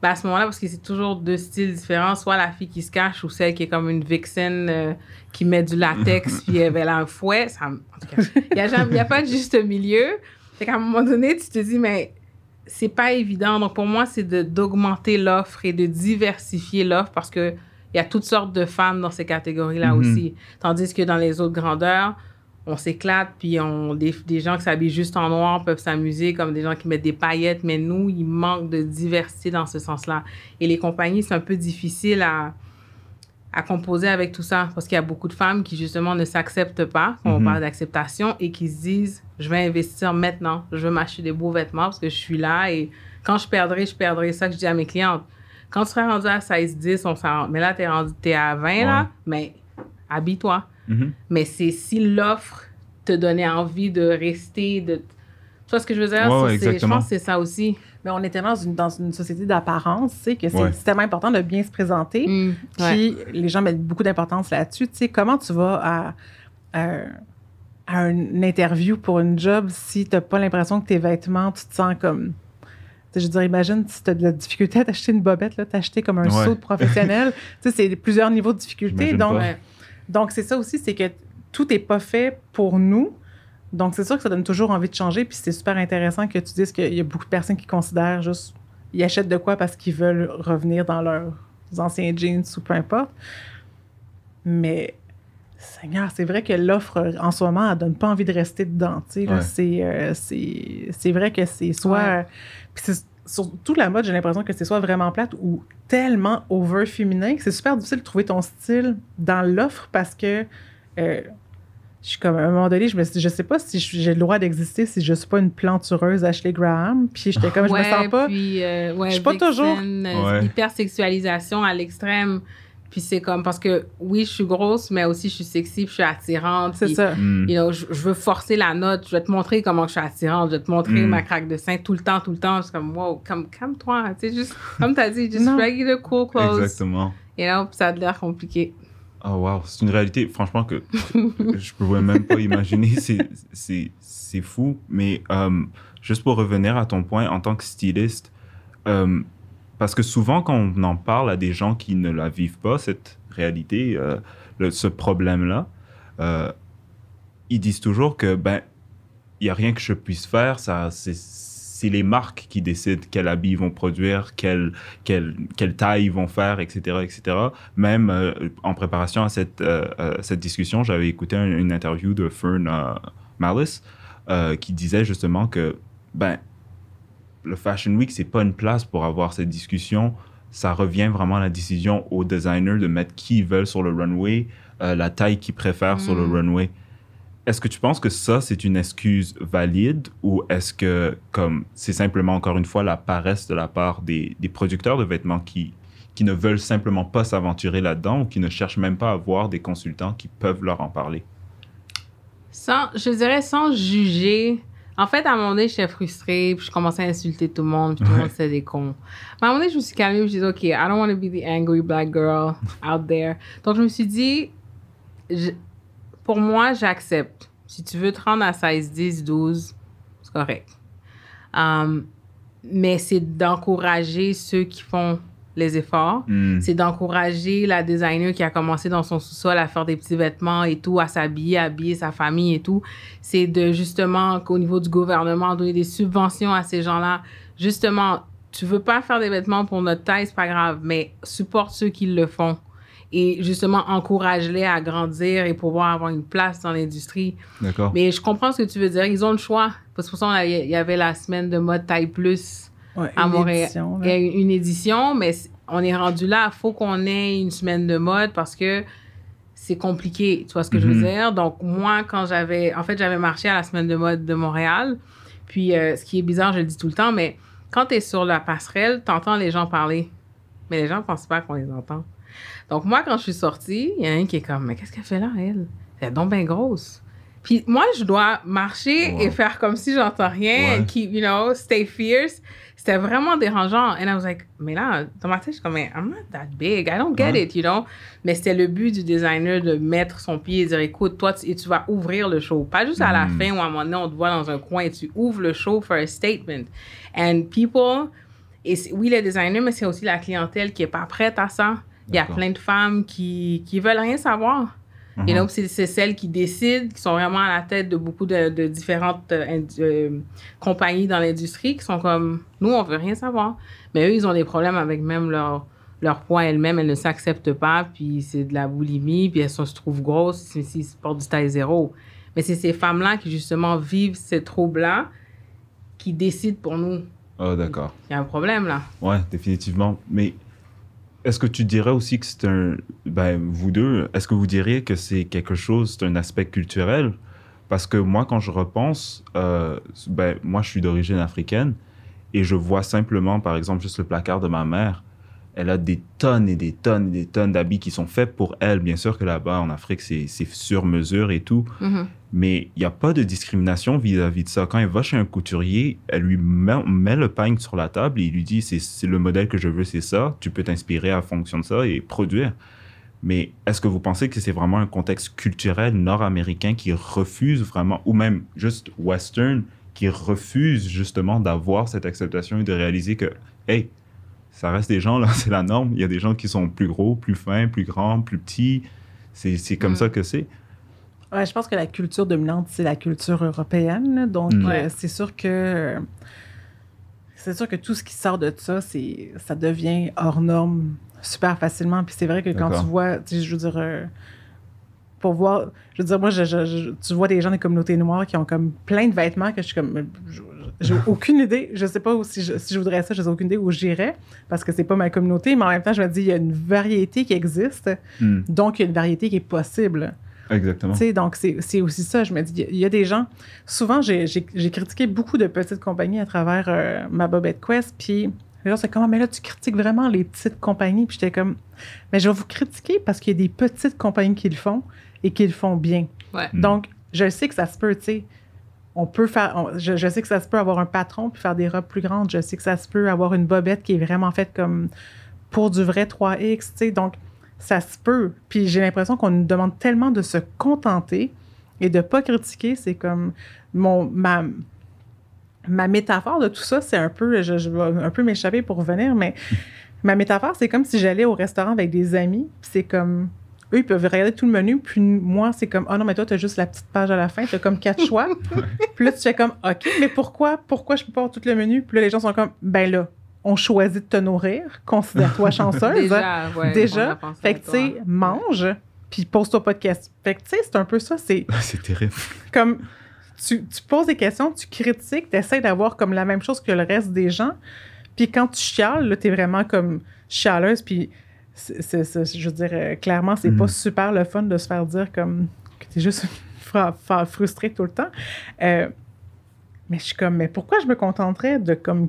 ben à ce moment-là, parce que c'est toujours deux styles différents, soit la fille qui se cache ou celle qui est comme une vixen euh, qui met du latex [LAUGHS] puis elle a un fouet. Ça, en tout cas, il n'y a, a, pas de juste milieu. Fait qu'à un moment donné, tu te dis, mais c'est pas évident. Donc pour moi, c'est d'augmenter l'offre et de diversifier l'offre parce que il y a toutes sortes de femmes dans ces catégories-là mhm. aussi. Tandis que dans les autres grandeurs, on s'éclate, puis on, des, des gens qui s'habillent juste en noir peuvent s'amuser, comme des gens qui mettent des paillettes, mais nous, il manque de diversité dans ce sens-là. Et les compagnies, c'est un peu difficile à, à composer avec tout ça, parce qu'il y a beaucoup de femmes qui, justement, ne s'acceptent pas, quand on mhm. parle d'acceptation, et qui se disent, je vais investir maintenant, je veux m'acheter des beaux vêtements, parce que je suis là, et quand je perdrai, je perdrai. ça que je dis à mes clientes quand tu seras rendu à 16-10, on s'en... Mais là, tu es, rendu, es à 20, là, mais habille-toi. Mm-hmm. Mais c'est si l'offre te donnait envie de rester, de... Tu vois ce que je veux dire? je pense que c'est ça aussi. Mais on est tellement dans une, dans une société d'apparence, tu sais, que c'est tellement important de bien se présenter. Mm, puis les gens mettent beaucoup d'importance là-dessus. Tu sais, comment tu vas à, à, une interview pour une job si tu n'as pas l'impression que tes vêtements, tu te sens comme je veux dire, imagine si tu as de la difficulté à t'acheter une bobette, t'acheter comme un saut de professionnel. [LAUGHS] tu sais, c'est plusieurs niveaux de difficulté. donc, donc c'est ça aussi, c'est que tout n'est pas fait pour nous. Donc, c'est sûr que ça donne toujours envie de changer. Puis c'est super intéressant que tu dises qu'il y a beaucoup de personnes qui considèrent juste, ils achètent de quoi parce qu'ils veulent revenir dans leurs anciens jeans ou peu importe. Mais Seigneur, c'est vrai que l'offre en ce moment, elle donne pas envie de rester dedans. Euh, c'est, vrai que c'est soit. Surtout la mode, j'ai l'impression que c'est soit vraiment plate ou tellement over féminin que c'est super difficile de trouver ton style dans l'offre parce que euh, je suis comme à un moment donné, je me je sais pas si j'ai le droit d'exister si je suis pas une plantureuse Ashley Graham. Puis j'étais comme, je me sens pas. Puis, euh, je suis pas toujours. Hypersexualisation à l'extrême. Puis c'est comme parce que oui, je suis grosse, mais aussi je suis sexy, puis je suis attirante. C'est ça. Mm. je, veux forcer la note, je vais te montrer comment je suis attirante, je vais te montrer mm. ma craque de sein tout le temps, tout le temps. Je suis comme, wow, comme, calme-toi. Tu sais, juste, [LAUGHS] comme tu as dit, just regular cool clothes. Exactement. Et là, ça a l'air compliqué. Oh, wow. C'est une réalité, franchement, que [LAUGHS] je ne pouvais même pas imaginer. C'est fou. Mais euh, juste pour revenir à ton point, en tant que styliste, euh, parce que souvent, quand on en parle à des gens qui ne la vivent pas, cette réalité, euh, ce problème-là, euh, ils disent toujours que, ben, il n'y a rien que je puisse faire, ça, c'est les marques qui décident quel habit ils vont produire, quelle, quelle, quelle taille ils vont faire, etc., etc. Même euh, en préparation à cette, cette discussion, j'avais écouté une, interview de Fern Malice qui disait justement que, ben, le Fashion Week, c'est pas une place pour avoir cette discussion. Ça revient vraiment à la décision aux designers de mettre qui ils veulent sur le runway, euh, la taille qu'ils préfèrent sur le mm. runway. Est-ce que tu penses que ça, c'est une excuse valide ou est-ce que comme c'est simplement encore une fois la paresse de la part des, des producteurs de vêtements qui, qui ne veulent simplement pas s'aventurer là-dedans ou qui ne cherchent même pas à avoir des consultants qui peuvent leur en parler? Sans, je dirais sans juger en fait, à un moment donné, j'étais frustrée, puis je commençais à insulter tout le monde, puis tout le monde c'était des cons. Mais à un moment donné, je me suis calmée, je me suis dit, OK, I don't want to be the angry black girl out there. Donc, je me suis dit, pour moi, j'accepte. Si tu veux te rendre à 16, 10, 12, c'est correct. Um, mais c'est d'encourager ceux qui font les efforts. Hmm. C'est d'encourager la designer qui a commencé dans son sous-sol à faire des petits vêtements et tout, à s'habiller, à habiller sa famille et tout. C'est de justement qu'au niveau du gouvernement, donner des subventions à ces gens-là. Justement, tu veux pas faire des vêtements pour notre taille, c'est pas grave, mais supporte ceux qui le font. Et justement, encourage-les à grandir et pouvoir avoir une place dans l'industrie. D'accord. Mais je comprends ce que tu veux dire. Ils ont le choix. Parce que pour ça, il y avait la semaine de mode taille plus Ouais, à Montréal. édition, là. Il y a eu une édition, mais on est rendu là. Il faut qu'on ait une semaine de mode parce que c'est compliqué. Tu vois ce que je veux Mhm. dire? Donc, moi, quand j'avais. En fait, j'avais marché à la semaine de mode de Montréal. Puis, euh, ce qui est bizarre, je le dis tout le temps, mais quand tu es sur la passerelle, tu entends les gens parler. Mais les gens ne pensent pas qu'on les entend. Donc, moi, quand je suis sortie, il y en a un qui est comme, mais qu'est-ce qu'elle fait là, elle? Elle est donc bien grosse. Puis moi, je dois marcher Wow. et faire comme si j'entends rien, Ouais. and keep, you know, stay fierce. C'était vraiment dérangeant. And I was like, mais là, dans ma tête, je suis comme, mais I'm not that big. I don't get Ouais. it, you know. Mais c'était le but du designer de mettre son pied et dire, écoute, toi, tu, et tu vas ouvrir le show. Pas juste à la Mm. fin où à un moment donné, on te voit dans un coin et tu ouvres le show for a statement. And people, et oui, les designers, mais c'est aussi la clientèle qui est pas prête à ça. Il y a plein de femmes qui, qui veulent rien savoir. Mhm. Et donc, c'est celles qui décident, qui sont vraiment à la tête de beaucoup de, de différentes euh, euh, compagnies dans l'industrie, qui sont comme, nous, on veut rien savoir. Mais eux, ils ont des problèmes avec même leur, leur poids elles-mêmes. Elles ne s'acceptent pas, puis c'est de la boulimie, puis elles se trouvent grosses si- s'ils portent du taille zéro. Mais c'est ces femmes-là qui, justement, vivent ces troubles-là, qui décident pour nous. Ah, d'accord. Il y a un problème, là. Ouais, définitivement. Mais est-ce que tu dirais aussi que c'est un. Ben, vous deux, est-ce que vous diriez que c'est quelque chose, c'est un aspect culturel? Parce que moi, quand je repense, euh, ben, moi, je suis d'origine africaine et je vois simplement, par exemple, juste le placard de ma mère. Elle a des tonnes et des tonnes et des tonnes d'habits qui sont faits pour elle. Bien sûr que là-bas, en Afrique, c'est sur mesure et tout. Mhm. Mais il n'y a pas de discrimination vis-à-vis de ça. Quand elle va chez un couturier, elle lui met, met le pagne sur la table et il lui dit c'est c'est le modèle que je veux, c'est ça. Tu peux t'inspirer à fonction de ça et produire. Mais est-ce que vous pensez que c'est vraiment un contexte culturel nord-américain qui refuse vraiment, ou même juste western, qui refuse justement d'avoir cette acceptation et de réaliser que, hey, ça reste des gens, là, [LAUGHS] c'est la norme. Il y a des gens qui sont plus gros, plus fins, plus grands, plus petits. C'est c'est comme Mm. ça que c'est. Ouais, je pense que la culture dominante, c'est la culture européenne. Donc, Mm. euh, c'est sûr que c'est sûr que tout ce qui sort de ça, c'est ça devient hors norme super facilement. Puis c'est vrai que quand tu vois, tu sais, je veux dire, euh, pour voir, je veux dire, moi, je, je- je- tu vois des gens des communautés noires qui ont comme plein de vêtements que je suis comme, je- j'ai aucune idée. Je sais pas où- si je, si je voudrais ça, j'ai aucune idée où j'irais parce que c'est pas ma communauté. Mais en même temps, je me dis, il y a une variété qui existe, Mm. donc il y a une variété qui est possible. Exactement. Tu sais, donc, c'est c'est aussi ça. Je me dis, il y a des gens. Souvent, j'ai j'ai- j'ai critiqué beaucoup de petites compagnies à travers euh, ma Bobette Quest. Puis, les gens, c'est comme, Ah, mais là, tu critiques vraiment les petites compagnies. Puis, j'étais comme, mais je vais vous critiquer parce qu'il y a des petites compagnies qui le font et qui le font bien. Ouais. Mm. Donc, je sais que ça se peut, tu sais. On peut faire. on- je, je sais que ça se peut avoir un patron puis faire des robes plus grandes. Je sais que ça se peut avoir une bobette qui est vraiment faite comme pour du vrai 3X, tu sais. Donc, ça se peut. Puis j'ai l'impression qu'on nous demande tellement de se contenter et de pas critiquer. C'est comme mon ma ma métaphore de tout ça, c'est un peu, je, je vais un peu m'échapper pour revenir, mais ma métaphore, c'est comme si j'allais au restaurant avec des amis, c'est comme eux, ils peuvent regarder tout le menu, puis moi, c'est comme, oh non, mais toi, t'as juste la petite page à la fin, t'as comme quatre [LAUGHS] choix. puis là, tu fais comme, OK, mais pourquoi, pourquoi je peux pas avoir tout le menu? Puis là, les gens sont comme, ben là, on choisit de te nourrir, considère-toi [LAUGHS] chanceuse. Déjà, ouais, on Déjà. Fait que, tu sais, mange, puis pose-toi pas de questions. Fait que, tu sais, c'est un peu ça. C'est C'est terrible. comme, tu, tu poses des questions, tu critiques, tu essaies d'avoir comme la même chose que le reste des gens. Puis quand tu chiales, là, t'es vraiment comme chialeuse, puis c'est- je veux dire, euh, clairement, c'est Mhm. pas super le fun de se faire dire comme que t'es juste [LAUGHS] fra- fra- frustré tout le temps. Euh, mais je suis comme, mais pourquoi je me contenterais de comme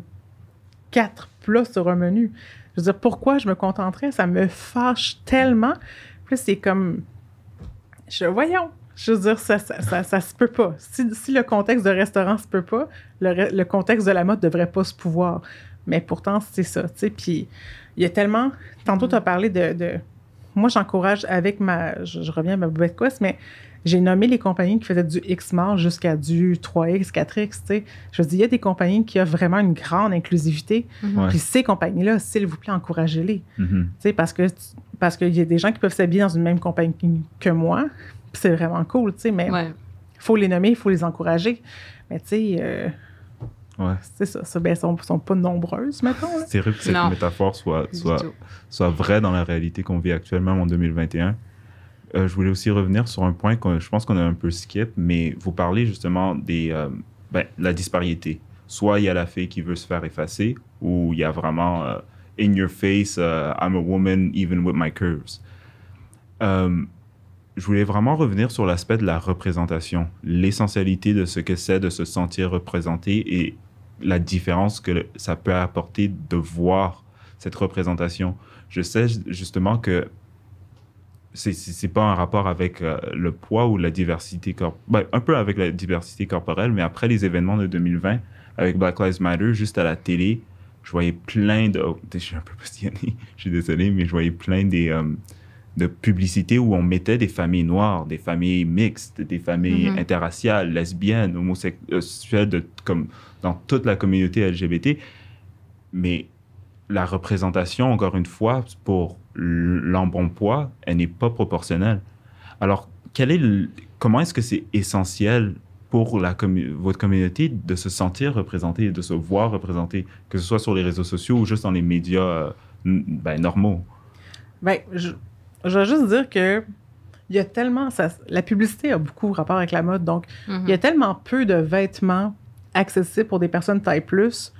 quatre plats sur un menu? Je veux dire, pourquoi je me contenterais? Ça me fâche tellement. Puis c'est comme, je, voyons, je veux dire, ça, ça, ça, ça se peut pas. Si, si le contexte de restaurant se peut pas, le, le contexte de la mode devrait pas se pouvoir. Mais pourtant, c'est ça, tu sais. Puis il y a tellement... Tantôt, tu as parlé de... de moi, j'encourage avec ma. Je, reviens à ma bête quest, mais j'ai nommé les compagnies qui faisaient du X-Mars jusqu'à du 3X, 4X. sais. Je dire, il y a des compagnies qui offrent vraiment une grande inclusivité. Mhm. Puis ces compagnies-là, s'il vous plaît, encouragez-les. Mhm. Tu sais, Parce que parce qu'il y a des gens qui peuvent s'habiller dans une même compagnie que moi. C'est vraiment cool, tu sais, mais il Ouais. faut les nommer, il faut les encourager. Mais tu sais, euh, Ouais. c'est ça. ça ben, elles sont, sont pas nombreuses, mettons. là. C'est terrible que cette Non. métaphore soit, soit, vraie dans la réalité qu'on vit actuellement en 2021. Euh, je voulais aussi revenir sur un point que je pense qu'on a un peu skip, mais vous parlez justement des euh, ben, la disparité. Soit il y a la fille qui veut se faire effacer, ou il y a vraiment euh, in your face, euh, I'm a woman even with my curves. Je voulais vraiment revenir sur l'aspect de la représentation, l'essentialité de ce que c'est de se sentir représenté et la différence que ça peut apporter de voir cette représentation. Je sais justement que c'est pas un rapport avec euh, le poids ou la diversité corporelle, un peu avec la diversité corporelle, mais après les événements de 2020 avec Black Lives Matter, juste à la télé, je voyais plein de, oh, je suis un peu [LAUGHS] passionné, je suis désolé, mais je voyais plein des euh, de publicités où on mettait des familles noires, des familles mixtes, des familles Mhm. interraciales, lesbiennes, homosexuelles, de, comme dans toute la communauté LGBT. Mais la représentation, encore une fois, pour l'embonpoint, elle n'est pas proportionnelle. Alors, quel est le- comment est-ce que c'est essentiel pour la votre communauté de se sentir représenté, de se voir représenté, que ce soit sur les réseaux sociaux ou juste dans les médias euh, ben, normaux? Ben, je, je vais juste dire que il y a tellement. Ça, la publicité a beaucoup rapport avec la mode. Donc, Mhm. il y a tellement peu de vêtements accessibles pour des personnes taille plus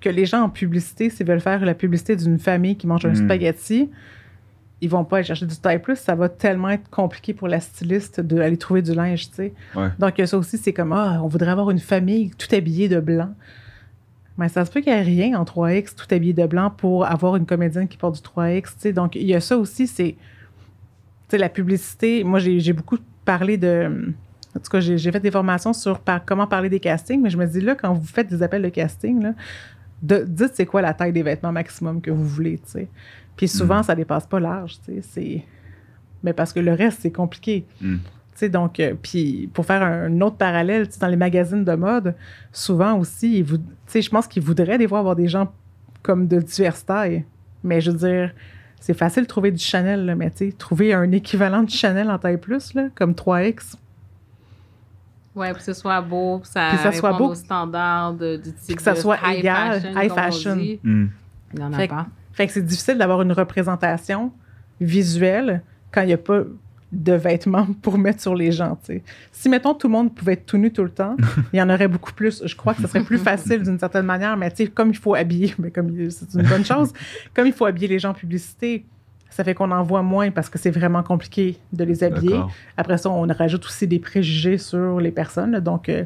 que les gens en publicité, s'ils veulent faire la publicité d'une famille qui mange un Mm. spaghetti, ils vont pas aller chercher du taille plus. Ça va tellement être compliqué pour la styliste d'aller trouver du linge, tu sais. Ouais. Donc, il y a ça aussi, c'est comme, ah, on voudrait avoir une famille tout habillée de blanc. Mais ça se peut qu'il n'y ait rien en 3X tout habillé de blanc pour avoir une comédienne qui porte du 3X, tu sais. Donc, il y a ça aussi, c'est. Sais, la publicité. Moi, j'ai j'ai beaucoup parlé de. En tout cas, j'ai fait des formations sur par- comment parler des castings, mais je me dis là, quand vous faites des appels de casting, là, de, dites c'est quoi la taille des vêtements maximum que vous voulez, tu sais. Puis souvent, ça dépasse pas large, tu sais. C'est. Mais parce que le reste, c'est compliqué. Mm. Tu sais, donc, euh, puis pour faire un autre parallèle, tu sais, dans les magazines de mode, souvent aussi, ils tu sais, je pense qu'ils voudraient des fois avoir des gens comme de diverses tailles. Mais je veux dire, c'est facile de trouver du Chanel, là, mais tu sais, trouver un équivalent de Chanel en taille plus, là, comme 3X, Ouais, puis que ce soit beau, puis ça, Puis ça soit beau. aux standards de, du type que ça de soit high égal, fashion, high fashion. Mm. Il n'y en a Fait- pas. Fait que c'est difficile d'avoir une représentation visuelle quand il n'y a pas de vêtements [LAUGHS] pour mettre sur les gens. Si, mettons, tout le monde pouvait être tout nu tout le temps, [LAUGHS] il y en aurait beaucoup plus. Je crois que ce serait plus [LAUGHS] facile d'une certaine manière, mais tu sais, comme il faut habiller, mais comme c'est une bonne chose, comme il faut habiller les gens en publicité, ça fait qu'on en voit moins parce que c'est vraiment compliqué de les habiller. Après ça, on rajoute aussi des préjugés sur les personnes. Donc, euh,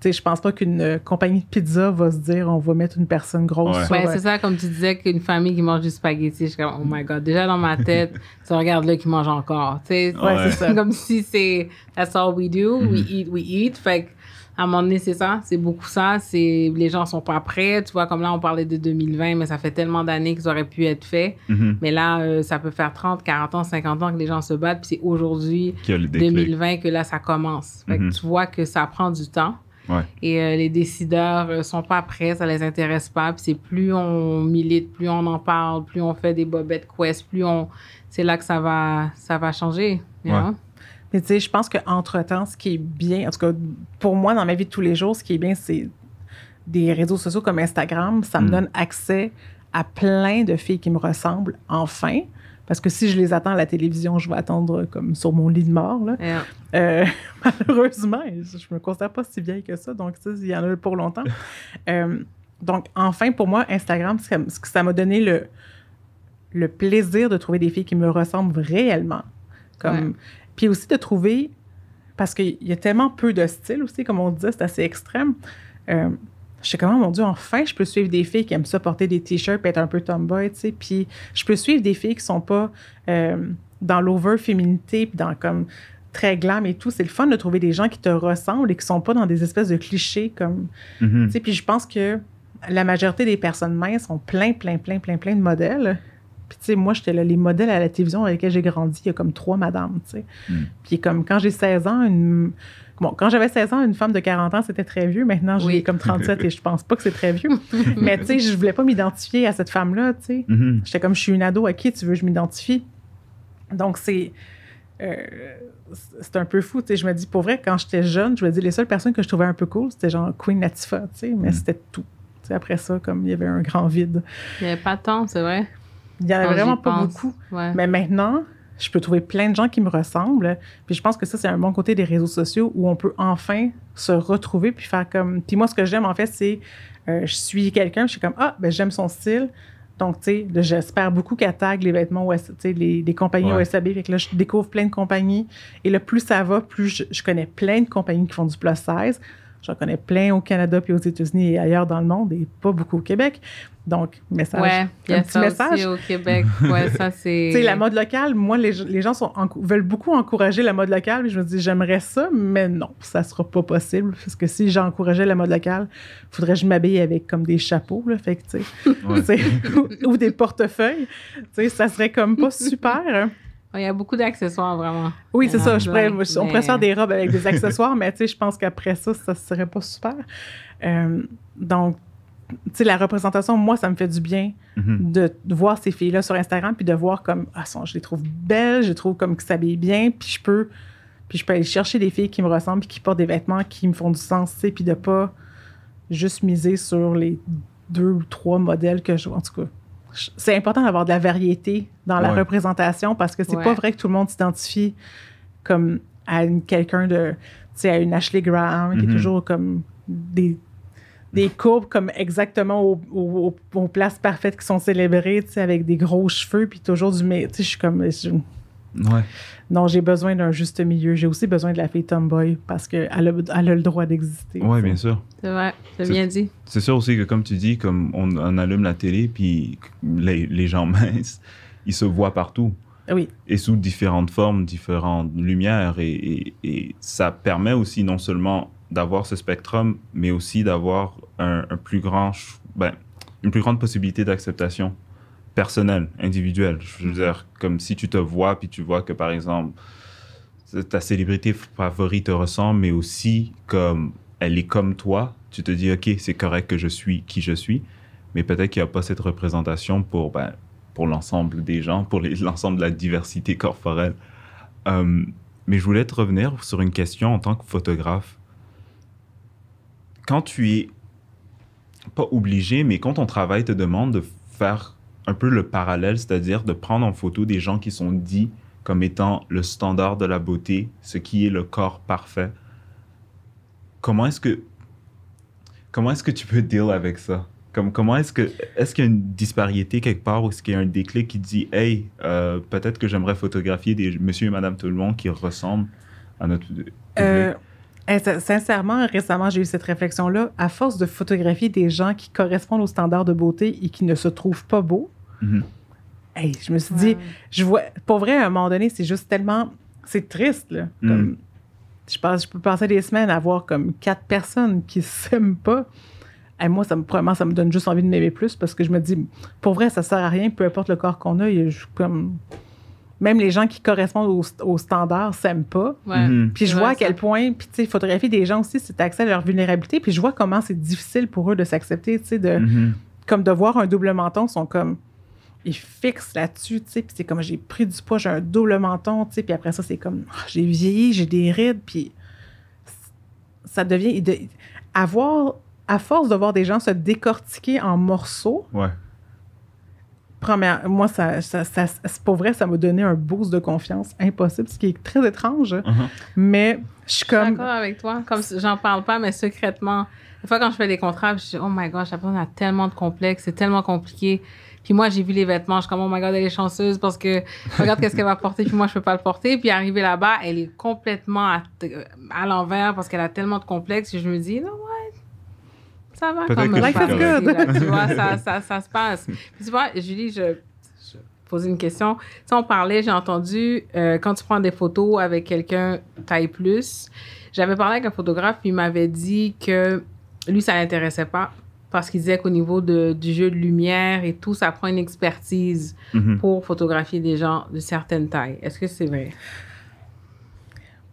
sais, je pense pas qu'une euh, compagnie de pizza va se dire on va mettre une personne grosse Ouais. sur... Ouais, euh, c'est ça, comme tu disais, qu'une famille qui mange du spaghetti, je suis comme, oh my god, déjà dans ma tête, [LAUGHS] tu regardes là qui mange encore. Tu sais, Ouais, c'est ça. comme si c'est that's all we do, we eat, we eat. Fait que, à un moment donné, c'est ça, c'est beaucoup ça. C'est les gens sont pas prêts. Tu vois, comme là, on parlait de 2020, mais ça fait tellement d'années qu'ils auraient pu être faits. Mhm. Mais là, euh, ça peut faire 30, 40 ans, 50 ans que les gens se battent, puis c'est aujourd'hui, Qui a le déclic. 2020, que là, ça commence. Fait Mhm. que tu vois que ça prend du temps. Ouais. Et euh, les décideurs euh, sont pas prêts, ça les intéresse pas. Puis c'est plus on milite, plus on en parle, plus on fait des bobettes quest, plus on, c'est là que ça va, ça va changer. you Ouais. know? Mais tu sais, je pense qu'entre-temps, ce qui est bien, en tout cas, pour moi, dans ma vie de tous les jours, ce qui est bien, c'est des réseaux sociaux comme Instagram. Ça me Mm. donne accès à plein de filles qui me ressemblent, enfin. Parce que si je les attends à la télévision, je vais attendre comme sur mon lit de mort. Là. Yeah. Euh, [LAUGHS] malheureusement, je me considère pas si vieille que ça, donc sais, il y en a pour longtemps. [LAUGHS] Euh, donc, enfin, pour moi, Instagram, ça- ce que ça m'a donné le, le plaisir de trouver des filles qui me ressemblent réellement. Comme. Puis aussi de trouver, parce qu'il y a tellement peu de style aussi, comme on disait, c'est assez extrême. Euh, je sais comment, mon Dieu, enfin, je peux suivre des filles qui aiment ça porter des t-shirts et être un peu tomboy, tu sais. Puis je peux suivre des filles qui sont pas euh, dans l'over-féminité, puis dans comme très glam et tout. C'est le fun de trouver des gens qui te ressemblent et qui sont pas dans des espèces de clichés comme. Mhm. Tu sais, puis je pense que la majorité des personnes minces ont plein, plein, plein, plein, plein de modèles. Puis, tu sais, moi, j'étais là, les modèles à la télévision avec lesquels j'ai grandi, il y a comme trois madames, tu sais. Mm. Puis, comme quand j'ai 16 ans, une. Bon, quand j'avais 16 ans, une femme de 40 ans, c'était très vieux. Maintenant, j'ai Oui. comme 37 et je pense pas que c'est très vieux. [LAUGHS] Mais, tu sais, je voulais pas m'identifier à cette femme-là, tu sais. Mhm. J'étais comme, je suis une ado, à qui tu veux que je m'identifie? Donc, c'est. euh, c'est un peu fou, tu sais. Je me dis, pour vrai, quand j'étais jeune, je me dis, les seules personnes que je trouvais un peu cool, c'était genre Queen Latifah, tu sais, mais Mm. c'était tout. Tu sais, après ça, comme il y avait un grand vide. Il n'y avait pas tant, c'est vrai. Il y en avait vraiment pas pense. beaucoup. Ouais. Mais maintenant, je peux trouver plein de gens qui me ressemblent. Puis je pense que ça, c'est un bon côté des réseaux sociaux où on peut enfin se retrouver puis faire comme. Puis moi, ce que j'aime, en fait, c'est. euh, je suis quelqu'un, je suis comme, ah, ben j'aime son style. Donc, tu sais, j'espère beaucoup qu'elle tag les vêtements, tu sais, les, les compagnies Ouais. OSAB. Fait que là, je découvre plein de compagnies. Et là, plus ça va, plus je, je connais plein de compagnies qui font du plus size. J'en connais plein au Canada puis aux États-Unis et ailleurs dans le monde et pas beaucoup au Québec. Donc, message. Ouais, il y un a petit ça message. aussi au Québec. [LAUGHS] Ouais, ça c'est. Tu sais, la mode locale, moi, les, les gens sont veulent beaucoup encourager la mode locale. Puis je me dis, j'aimerais ça, mais non, ça sera pas possible. Parce que si j'encourageais la mode locale, faudrait que je m'habille avec comme des chapeaux, là. Fait que, tu sais, [LAUGHS] ou, ou des portefeuilles. Tu sais, ça serait comme pas super. Il y a beaucoup d'accessoires, vraiment. Oui, c'est ça. pourrais- on pourrait se faire des robes avec des accessoires, mais tu sais, je pense qu'après ça, ça serait pas super. Euh, donc, tu sais, la représentation, moi, ça me fait du bien Mhm. de, de voir ces filles-là sur Instagram puis de voir comme ah son, je les trouve belles, je les trouve comme qui s'habillent bien, puis je peux puis je peux aller chercher des filles qui me ressemblent puis qui portent des vêtements qui me font du sens, tu sais, puis de pas juste miser sur les deux ou trois modèles que je en tout cas. C'est important d'avoir de la variété dans la Ouais. représentation parce que c'est Ouais. pas vrai que tout le monde s'identifie comme à quelqu'un de tu sais à une Ashley Graham qui est Mhm. toujours comme des des courbes comme exactement au- au- au- aux places parfaites qui sont célébrées, tu sais, avec des gros cheveux, puis toujours du... mais Tu sais, je suis comme... Ouais. non, j'ai besoin d'un juste milieu. J'ai aussi besoin de la fille tomboy parce qu'elle a, elle a le droit d'exister. Sais. bien sûr. C'est vrai, c'est C'est- bien dit. C'est sûr aussi que, comme tu dis, comme on, on allume la télé, puis les, les gens [LAUGHS] minces, ils se voient partout. Oui, et sous différentes formes, différentes lumières. Et, et- et ça permet aussi non seulement d'avoir ce spectrum, mais aussi d'avoir un, plus grand, ben, une plus grande possibilité d'acceptation personnelle, individuelle. Je veux dire, comme si tu te vois, puis tu vois que, par exemple, ta célébrité favorite te ressemble, mais aussi comme elle est comme toi, tu te dis, OK, c'est correct que je suis qui je suis, mais peut-être qu'il n'y a pas cette représentation pour, ben, pour l'ensemble des gens, pour [LAUGHS] l'ensemble de la diversité corporelle. Euh, mais je voulais te revenir sur une question en tant que photographe. Quand tu es pas obligé, mais quand ton travail te demande de faire un peu le parallèle, c'est-à-dire de prendre en photo des gens qui sont dits comme étant le standard de la beauté, ce qui est le corps parfait, comment est-ce que comment est-ce que tu peux deal avec ça? Comme, comment est-ce que est-ce qu'il y a une disparité quelque part ou est-ce qu'il y a un déclic qui dit hey euh, peut-être que j'aimerais photographier des monsieur et madame tout le monde qui ressemblent à notre public. Euh, eh, sin- sincèrement, récemment, j'ai eu cette réflexion-là. À force de photographier des gens qui correspondent aux standards de beauté et qui ne se trouvent pas beaux, Mhm. hey, je me suis dit, je vois, pour vrai, à un moment donné, c'est juste tellement, c'est triste, là. Mm. Comme, je, pense, je peux passer des semaines à voir comme quatre personnes qui [LAUGHS] s'aiment pas. Et moi, ça me, probablement, ça me donne juste envie de m'aimer plus parce que je me dis, pour vrai, ça sert à rien, peu importe le corps qu'on a. il y a- je- comme, même les gens qui correspondent aux, aux standards s'aiment pas. Ouais. Mhm. Puis je vois à quel ça. point, puis tu sais, photographier des gens aussi, c'est accès à leur vulnérabilité. Puis je vois comment c'est difficile pour eux de s'accepter, tu sais, de, Mhm. comme de voir un double menton, ils sont comme, ils fixent là-dessus, tu sais, puis c'est comme, j'ai pris du poids, j'ai un double menton, tu sais, puis après ça, c'est comme, Ah, j'ai vieilli, j'ai des rides, puis ça devient, de, avoir, à force de voir des gens se décortiquer en morceaux, Ouais. Première, moi, ça, ça, ça- c'est pour vrai, ça m'a donné un boost de confiance impossible, ce qui est très étrange, Mhm. mais je suis Je suis comme... d'accord avec toi. Comme j'en parle pas, mais secrètement. Des fois, quand je fais des contrats, je dis, oh my gosh, la personne a tellement de complexes, c'est tellement compliqué. Puis moi, j'ai vu les vêtements, je suis comme, oh my god, elle est chanceuse parce que regarde qu'est-ce qu'elle va porter, puis moi, je peux pas le porter. Puis arrivé là-bas, elle est complètement à, à l'envers parce qu'elle a tellement de complexes que je me dis, non, ça va quand même. là, [LAUGHS] tu vois, ça, ça, ça se passe. Puis tu vois, Julie, je, je posais une question. Tu sais, on parlait, j'ai entendu, euh, quand tu prends des photos avec quelqu'un taille plus, j'avais parlé avec un photographe, puis il m'avait dit que lui, ça l'intéressait pas parce qu'il disait qu'au niveau de, du jeu de lumière et tout, ça prend une expertise Mhm. pour photographier des gens de certaines tailles. Est-ce que c'est vrai?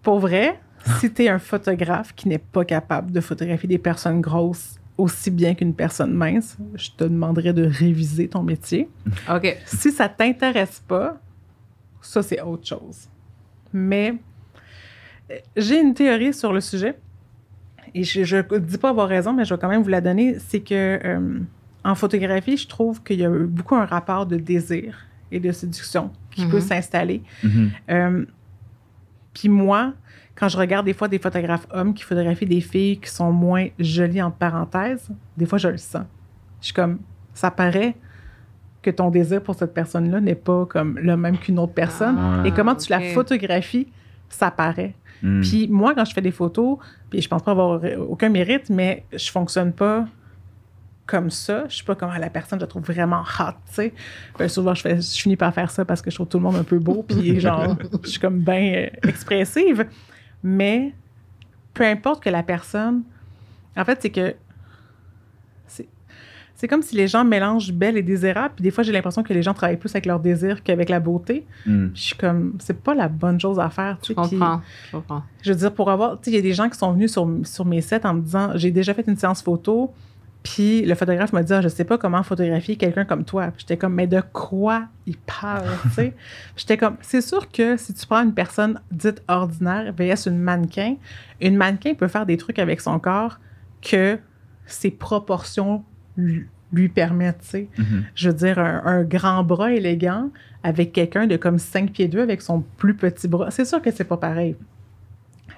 Pour vrai, si tu es un photographe qui n'est pas capable de photographier des personnes grosses aussi bien qu'une personne mince, je te demanderais de réviser ton métier. OK. Si ça t'intéresse pas, ça c'est autre chose. Mais euh, j'ai une théorie sur le sujet et je ne dis pas avoir raison, mais je vais quand même vous la donner. C'est que euh, en photographie, je trouve qu'il y a beaucoup un rapport de désir et de séduction qui Mhm. peut s'installer. Mhm. Euh, Puis moi, quand je regarde des fois des photographes hommes qui photographient des filles qui sont moins jolies entre parenthèses, des fois je le sens. Je suis comme, ça paraît que ton désir pour cette personne-là n'est pas comme le même qu'une autre personne. Ah, Et comment tu la photographies, ça paraît. Mhm. Puis moi, quand je fais des photos, puis je pense pas avoir aucun mérite, mais je fonctionne pas comme ça. Je suis pas comme la personne, je la trouve vraiment hot, tu sais. Ben, souvent, je, fais, je finis par faire ça parce que je trouve tout le monde un peu beau, puis [LAUGHS] genre, je suis comme bien euh, expressive. Mais peu importe que la personne... En fait, c'est que... C'est, c'est comme si les gens mélangent belle et désirable, puis des fois, j'ai l'impression que les gens travaillent plus avec leur désir qu'avec la beauté. Mhm. Je suis comme... C'est pas la bonne chose à faire, tu Je sais. puis- comprends. Je comprends. je veux dire, pour avoir. Tu sais, il y a des gens qui sont venus sur, sur mes sets en me disant j'ai déjà fait une séance photo, puis le photographe m'a dit ah, je sais pas comment photographier quelqu'un comme toi. J'étais comme mais de quoi il parle, tu sais? [LAUGHS] J'étais comme c'est sûr que si tu prends une personne dite ordinaire vs une mannequin, une mannequin peut faire des trucs avec son corps que ses proportions lui, lui permettent, tu sais? Mhm. Je veux dire, un, un grand bras élégant avec quelqu'un de comme 5 pieds 2 avec son plus petit bras. C'est sûr que c'est pas pareil.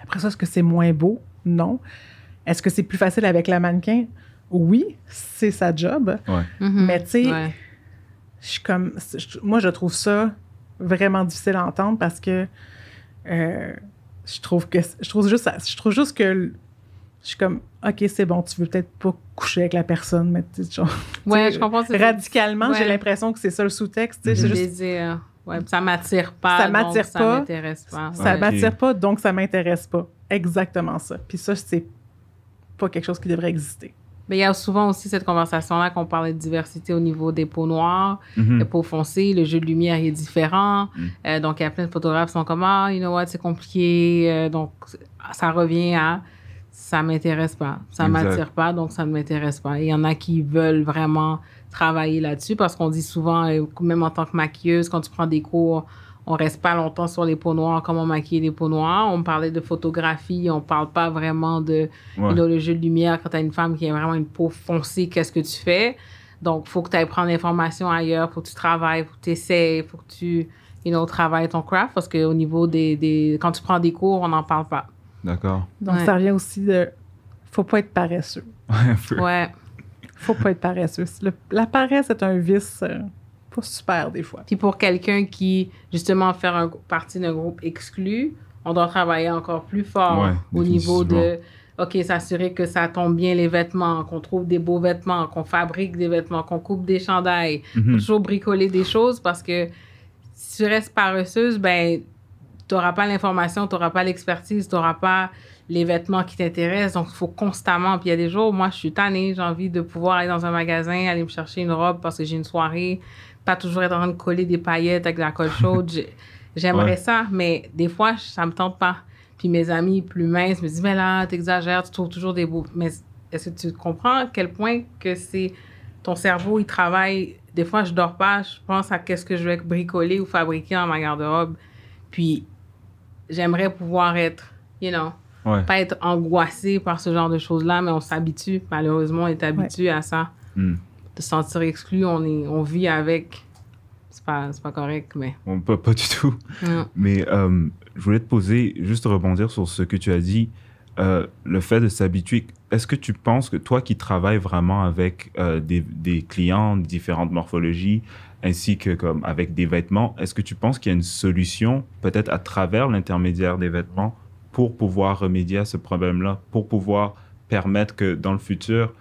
Après ça, est-ce que c'est moins beau? Non. Est-ce que c'est plus facile avec la mannequin? Oui, c'est sa job. Mhm. Mais tu sais, Ouais. je suis comme. je- moi, je trouve ça vraiment difficile à entendre parce que euh, je trouve que. Je trouve juste, ça- je trouve juste que. Je suis comme, OK, c'est bon, tu veux peut-être pas coucher avec la personne, mais tu sais, genre, Ouais, je comprends. c'est- Radicalement, j'ai l'impression que c'est ça le sous-texte. tu sais, Je c'est juste- dire, ouais, ça m'attire pas. Ça donc m'attire Ça pas. m'intéresse pas. Ça Ouais. m'attire pas, donc ça m'intéresse pas. Exactement ça. Puis ça, c'est pas quelque chose qui devrait exister. Mais il y a souvent aussi cette conversation-là qu'on parlait de diversité au niveau des peaux noires, Mhm. les peaux foncées, le jeu de lumière est différent. Mm. Euh, donc, il y a plein de photographes qui sont comme, ah, you know what, c'est compliqué. Euh, donc, ça revient à, ça m'intéresse pas. Ça m'attire pas, donc ça ne m'intéresse pas. Il y en a qui veulent vraiment travailler là-dessus parce qu'on dit souvent, euh, même en tant que maquilleuse, quand tu prends des cours, on reste pas longtemps sur les peaux noires, comment maquiller les peaux noires. On parlait de photographie, on parle pas vraiment de Ouais. le jeu de lumière, quand tu as une femme qui a vraiment une peau foncée, qu'est-ce que tu fais? Donc, il faut que tu ailles prendre l'information ailleurs, faut que tu travailles, faut que tu essaies, faut que tu you know, travailles ton craft parce qu'au niveau des, des. Quand tu prends des cours, on n'en parle pas. D'accord. Donc, Ouais. ça revient aussi de. Faut pas être paresseux. Ouais, un peu. Ouais. Faut pas être paresseux. Le- la paresse est un vice euh, pas super des fois. Puis pour quelqu'un qui, justement, fait un, partie d'un groupe exclu, on doit travailler encore plus fort Ouais, au niveau de. OK, s'assurer que ça tombe bien les vêtements, qu'on trouve des beaux vêtements, qu'on fabrique des vêtements, qu'on coupe des chandails, Mhm. toujours bricoler des choses parce que si tu restes paresseuse, ben, tu n'auras pas l'information, tu n'auras pas l'expertise, tu n'auras pas les vêtements qui t'intéressent. Donc, il faut constamment. Puis il y a des jours, moi, je suis tannée, j'ai envie de pouvoir aller dans un magasin, aller me chercher une robe parce que j'ai une soirée, pas toujours être en train de coller des paillettes avec de la colle chaude. J'ai- J'aimerais Ouais. ça, mais des fois, ça me tente pas. Puis mes amis plus minces me disent, mais là, t'exagères, tu trouves toujours des beaux. Mais est-ce que tu comprends à quel point que c'est ton cerveau, il travaille? Des fois, je dors pas, je pense à qu'est-ce que je vais bricoler ou fabriquer dans ma garde-robe. Puis, j'aimerais pouvoir être, you know, Ouais. pas être angoissé par ce genre de choses-là, mais on s'habitue. Malheureusement, on est habitué à ça. Hmm. De se sentir exclu, on, est, on vit avec. C'est pas, c'est pas correct, mais. Bon, pas, pas du tout. Non. Mais euh, je voulais te poser, juste rebondir sur ce que tu as dit, euh, le fait de s'habituer. Est-ce que tu penses que toi qui travailles vraiment avec euh, des, des clients de différentes morphologies, ainsi que comme avec des vêtements, est-ce que tu penses qu'il y a une solution, peut-être à travers l'intermédiaire des vêtements, pour pouvoir remédier à ce problème-là, pour pouvoir permettre que dans le futur,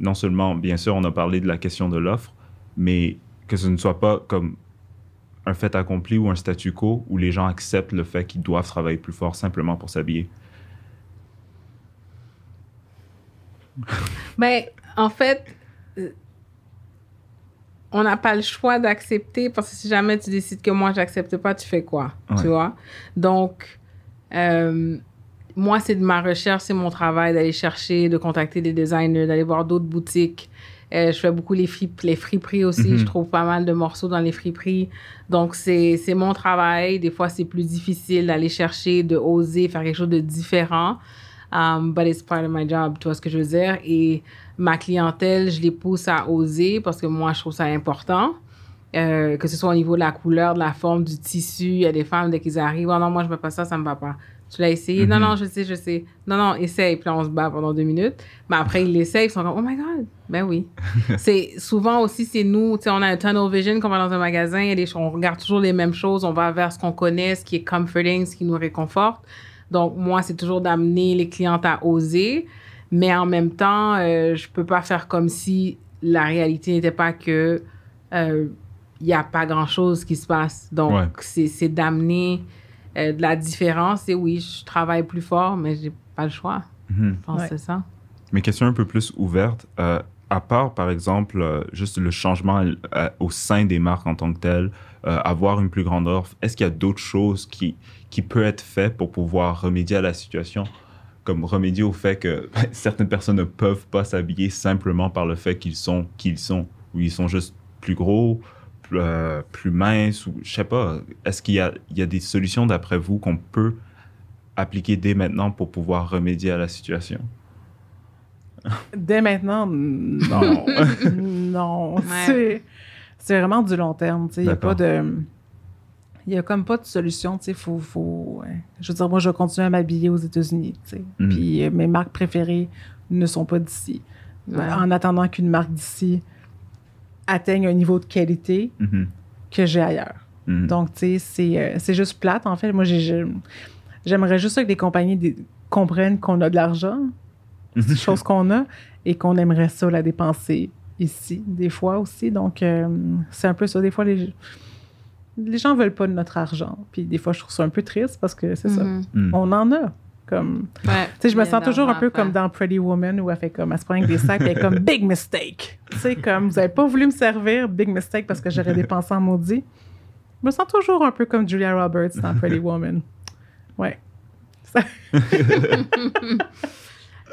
non seulement, bien sûr, on a parlé de la question de l'offre, mais que ce ne soit pas comme un fait accompli ou un statu quo où les gens acceptent le fait qu'ils doivent travailler plus fort simplement pour s'habiller. [LAUGHS] Ben, en fait, on n'a pas le choix d'accepter parce que si jamais tu décides que moi, j'accepte pas, tu fais quoi? Tu vois? Donc, euh, moi, c'est de ma recherche, c'est mon travail d'aller chercher, de contacter des designers, d'aller voir d'autres boutiques. Euh, je fais beaucoup les, frip, les friperies aussi. Mhm. Je trouve pas mal de morceaux dans les friperies. Donc, c'est mon travail. Des fois, c'est plus difficile d'aller chercher, de oser faire quelque chose de différent. Um, but it's part of my job, tu vois ce que je veux dire? Et ma clientèle, je les pousse à oser parce que moi, je trouve ça important. Euh, que ce soit au niveau de la couleur, de la forme, du tissu. Il y a des femmes, dès qu'ils arrivent, oh non, moi, je ne veux pas ça, ça ne me va pas. Tu l'as essayé? Non, mhm. non, je sais, je sais. Non, non, essaye. Puis là, on se bat pendant deux minutes. Mais après, ils l'essayent, ils sont comme, oh my God. Ben oui. [LAUGHS] c'est souvent aussi, c'est nous, tu sais, on a un tunnel vision quand on va dans un magasin, et on regarde toujours les mêmes choses, on va vers ce qu'on connaît, ce qui est comforting, ce qui nous réconforte. Donc, moi, c'est toujours d'amener les clientes à oser. Mais en même temps, euh, je peux pas faire comme si la réalité n'était pas que il euh, n'y a pas grand-chose qui se passe. Donc, c'est d'amener euh, de la différence. Et oui, je travaille plus fort, mais j'ai pas le choix. Mhm. Je pense que c'est ça. Mais question un peu plus ouverte. à part, par exemple, juste le changement au sein des marques en tant que telles, avoir une plus grande offre, est-ce qu'il y a d'autres choses qui, qui peuvent être faites pour pouvoir remédier à la situation? Comme remédier au fait que [LAUGHS] certaines personnes ne peuvent pas s'habiller simplement par le fait qu'ils sont qui ils sont, ou ils sont juste plus gros, plus, euh, minces, ou je sais pas. Est-ce qu'il y a, il y a des solutions d'après vous qu'on peut appliquer dès maintenant pour pouvoir remédier à la situation? Dès maintenant, [LAUGHS] non. non. [LAUGHS] C'est, c'est vraiment du long terme. Il n'y a pas de il n'y a comme pas de solution, faut, faut je veux dire, moi, je vais continuer à m'habiller aux États-Unis, mm. puis euh, mes marques préférées ne sont pas d'ici. En attendant qu'une marque d'ici atteigne un niveau de qualité mm-hmm. que j'ai ailleurs. Mm. Donc, tu sais, euh, c'est juste plate, en fait. Moi, j'aimerais juste que les compagnies comprennent qu'on a de l'argent, mm-hmm. chose qu'on a, et qu'on aimerait ça la dépenser ici, des fois aussi. Donc, euh, c'est un peu ça. Des fois, les les gens veulent pas de notre argent. Puis des fois, je trouve ça un peu triste parce que c'est ça. On en a. Comme, sais je me sens toujours un peu comme dans Pretty Woman où elle fait comme, elle se prend avec des sacs et elle est comme big mistake. Tu sais, comme, vous avez pas voulu me servir, big mistake parce que j'aurais dépensé en maudit. Je me sens toujours un peu comme Julia Roberts dans Pretty Woman. Ouais. [LAUGHS]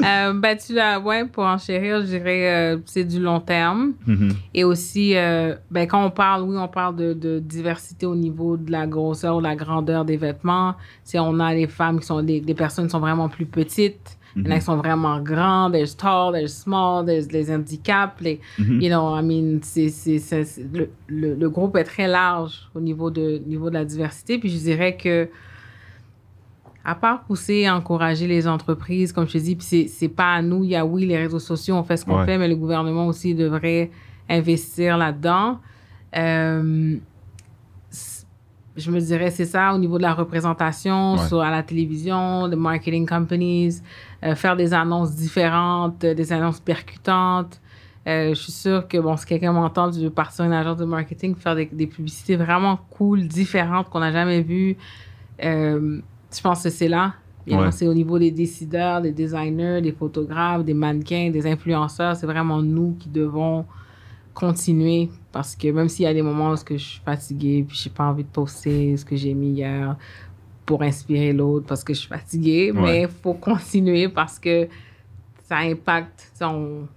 Euh, ben, tu l'as, ouais, pour enchérir, je dirais, euh, c'est du long terme. Mm-hmm. Et aussi, euh, ben, quand on parle, oui, on parle de, de, diversité au niveau de la grosseur ou de la grandeur des vêtements. Si on a des femmes qui sont, des, des personnes qui sont vraiment plus petites. Il y en a mm-hmm. qui sont vraiment grandes, there's tall, there's small, there's les handicaps, les, mm-hmm. you know, I mean, c'est, c'est, le, le, le, groupe est très large au niveau de, niveau de la diversité. Puis je dirais que à part pousser, encourager les entreprises, comme je te dis, puis c'est pas à nous, il y a oui, les réseaux sociaux, on fait ce qu'on fait, mais le gouvernement aussi devrait investir là-dedans. Euh, je me dirais, c'est ça au niveau de la représentation sur, à la télévision, de marketing companies, euh, faire des annonces différentes, des annonces percutantes. Euh, je suis sûre que, bon, si quelqu'un m'entend, je veux partir une agence de marketing, faire des, des publicités vraiment cool, différentes, qu'on n'a jamais vues. Je pense que c'est là. C'est au niveau des décideurs, des designers, des photographes, des mannequins, des influenceurs. C'est vraiment nous qui devons continuer parce que même s'il y a des moments où je suis fatiguée puis je n'ai pas envie de poster ce que j'ai mis hier pour inspirer l'autre parce que je suis fatiguée, mais il faut continuer parce que ça impacte,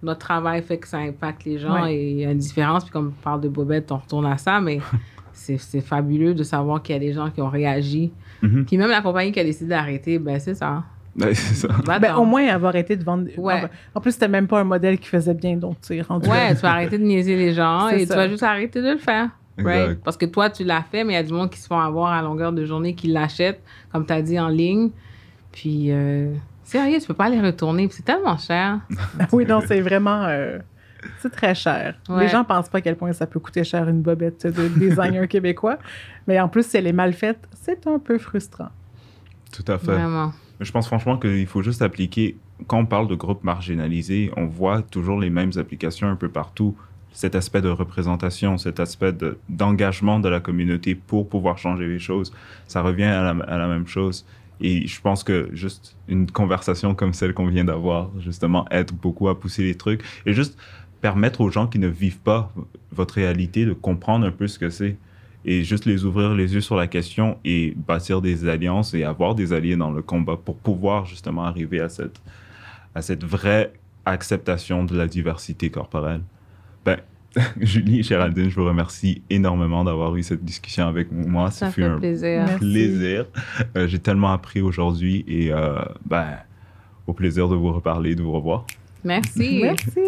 notre travail fait que ça impacte les gens et il y a une différence. Puis comme on parle de Bobette, on retourne à ça, mais [LAUGHS] c'est fabuleux de savoir qu'il y a des gens qui ont réagi Mhm. Puis même la compagnie qui a décidé d'arrêter, ben c'est ça. Ben, c'est ça. [LAUGHS] Ben, au moins, avoir arrêté de vendre. Ouais. En plus, c'était même pas un modèle qui faisait bien, donc tu es rendu. Ouais, tu vas arrêter de niaiser les gens et tu vas juste arrêter de le faire. Right? Parce que toi, tu l'as fait, mais il y a du monde qui se font avoir à longueur de journée, qui l'achètent, comme tu as dit, en ligne. Puis, euh, sérieux, tu peux pas les retourner. C'est tellement cher. [LAUGHS] oui, non, c'est vraiment. Euh, c'est très cher. Les gens pensent pas à quel point ça peut coûter cher une bobette de designer [LAUGHS] québécois. Mais en plus, si elle est mal faite, c'est un peu frustrant. Tout à fait. Je pense franchement qu'il faut juste appliquer, quand on parle de groupes marginalisés, on voit toujours les mêmes applications un peu partout. Cet aspect de représentation, cet aspect d'engagement de, la communauté pour pouvoir changer les choses, ça revient à la, à la même chose. Et je pense que juste une conversation comme celle qu'on vient d'avoir, justement, aide beaucoup à pousser les trucs. Et juste permettre aux gens qui ne vivent pas votre réalité de comprendre un peu ce que c'est et juste les ouvrir les yeux sur la question et bâtir des alliances et avoir des alliés dans le combat pour pouvoir justement arriver à cette, à cette vraie acceptation de la diversité corporelle. Ben, [LAUGHS] Julie et Géraldine, je vous remercie énormément d'avoir eu cette discussion avec moi. Ça, fait, un plaisir. plaisir. Euh, j'ai tellement appris aujourd'hui et euh, ben, au plaisir de vous reparler, de vous revoir. Merci. Merci.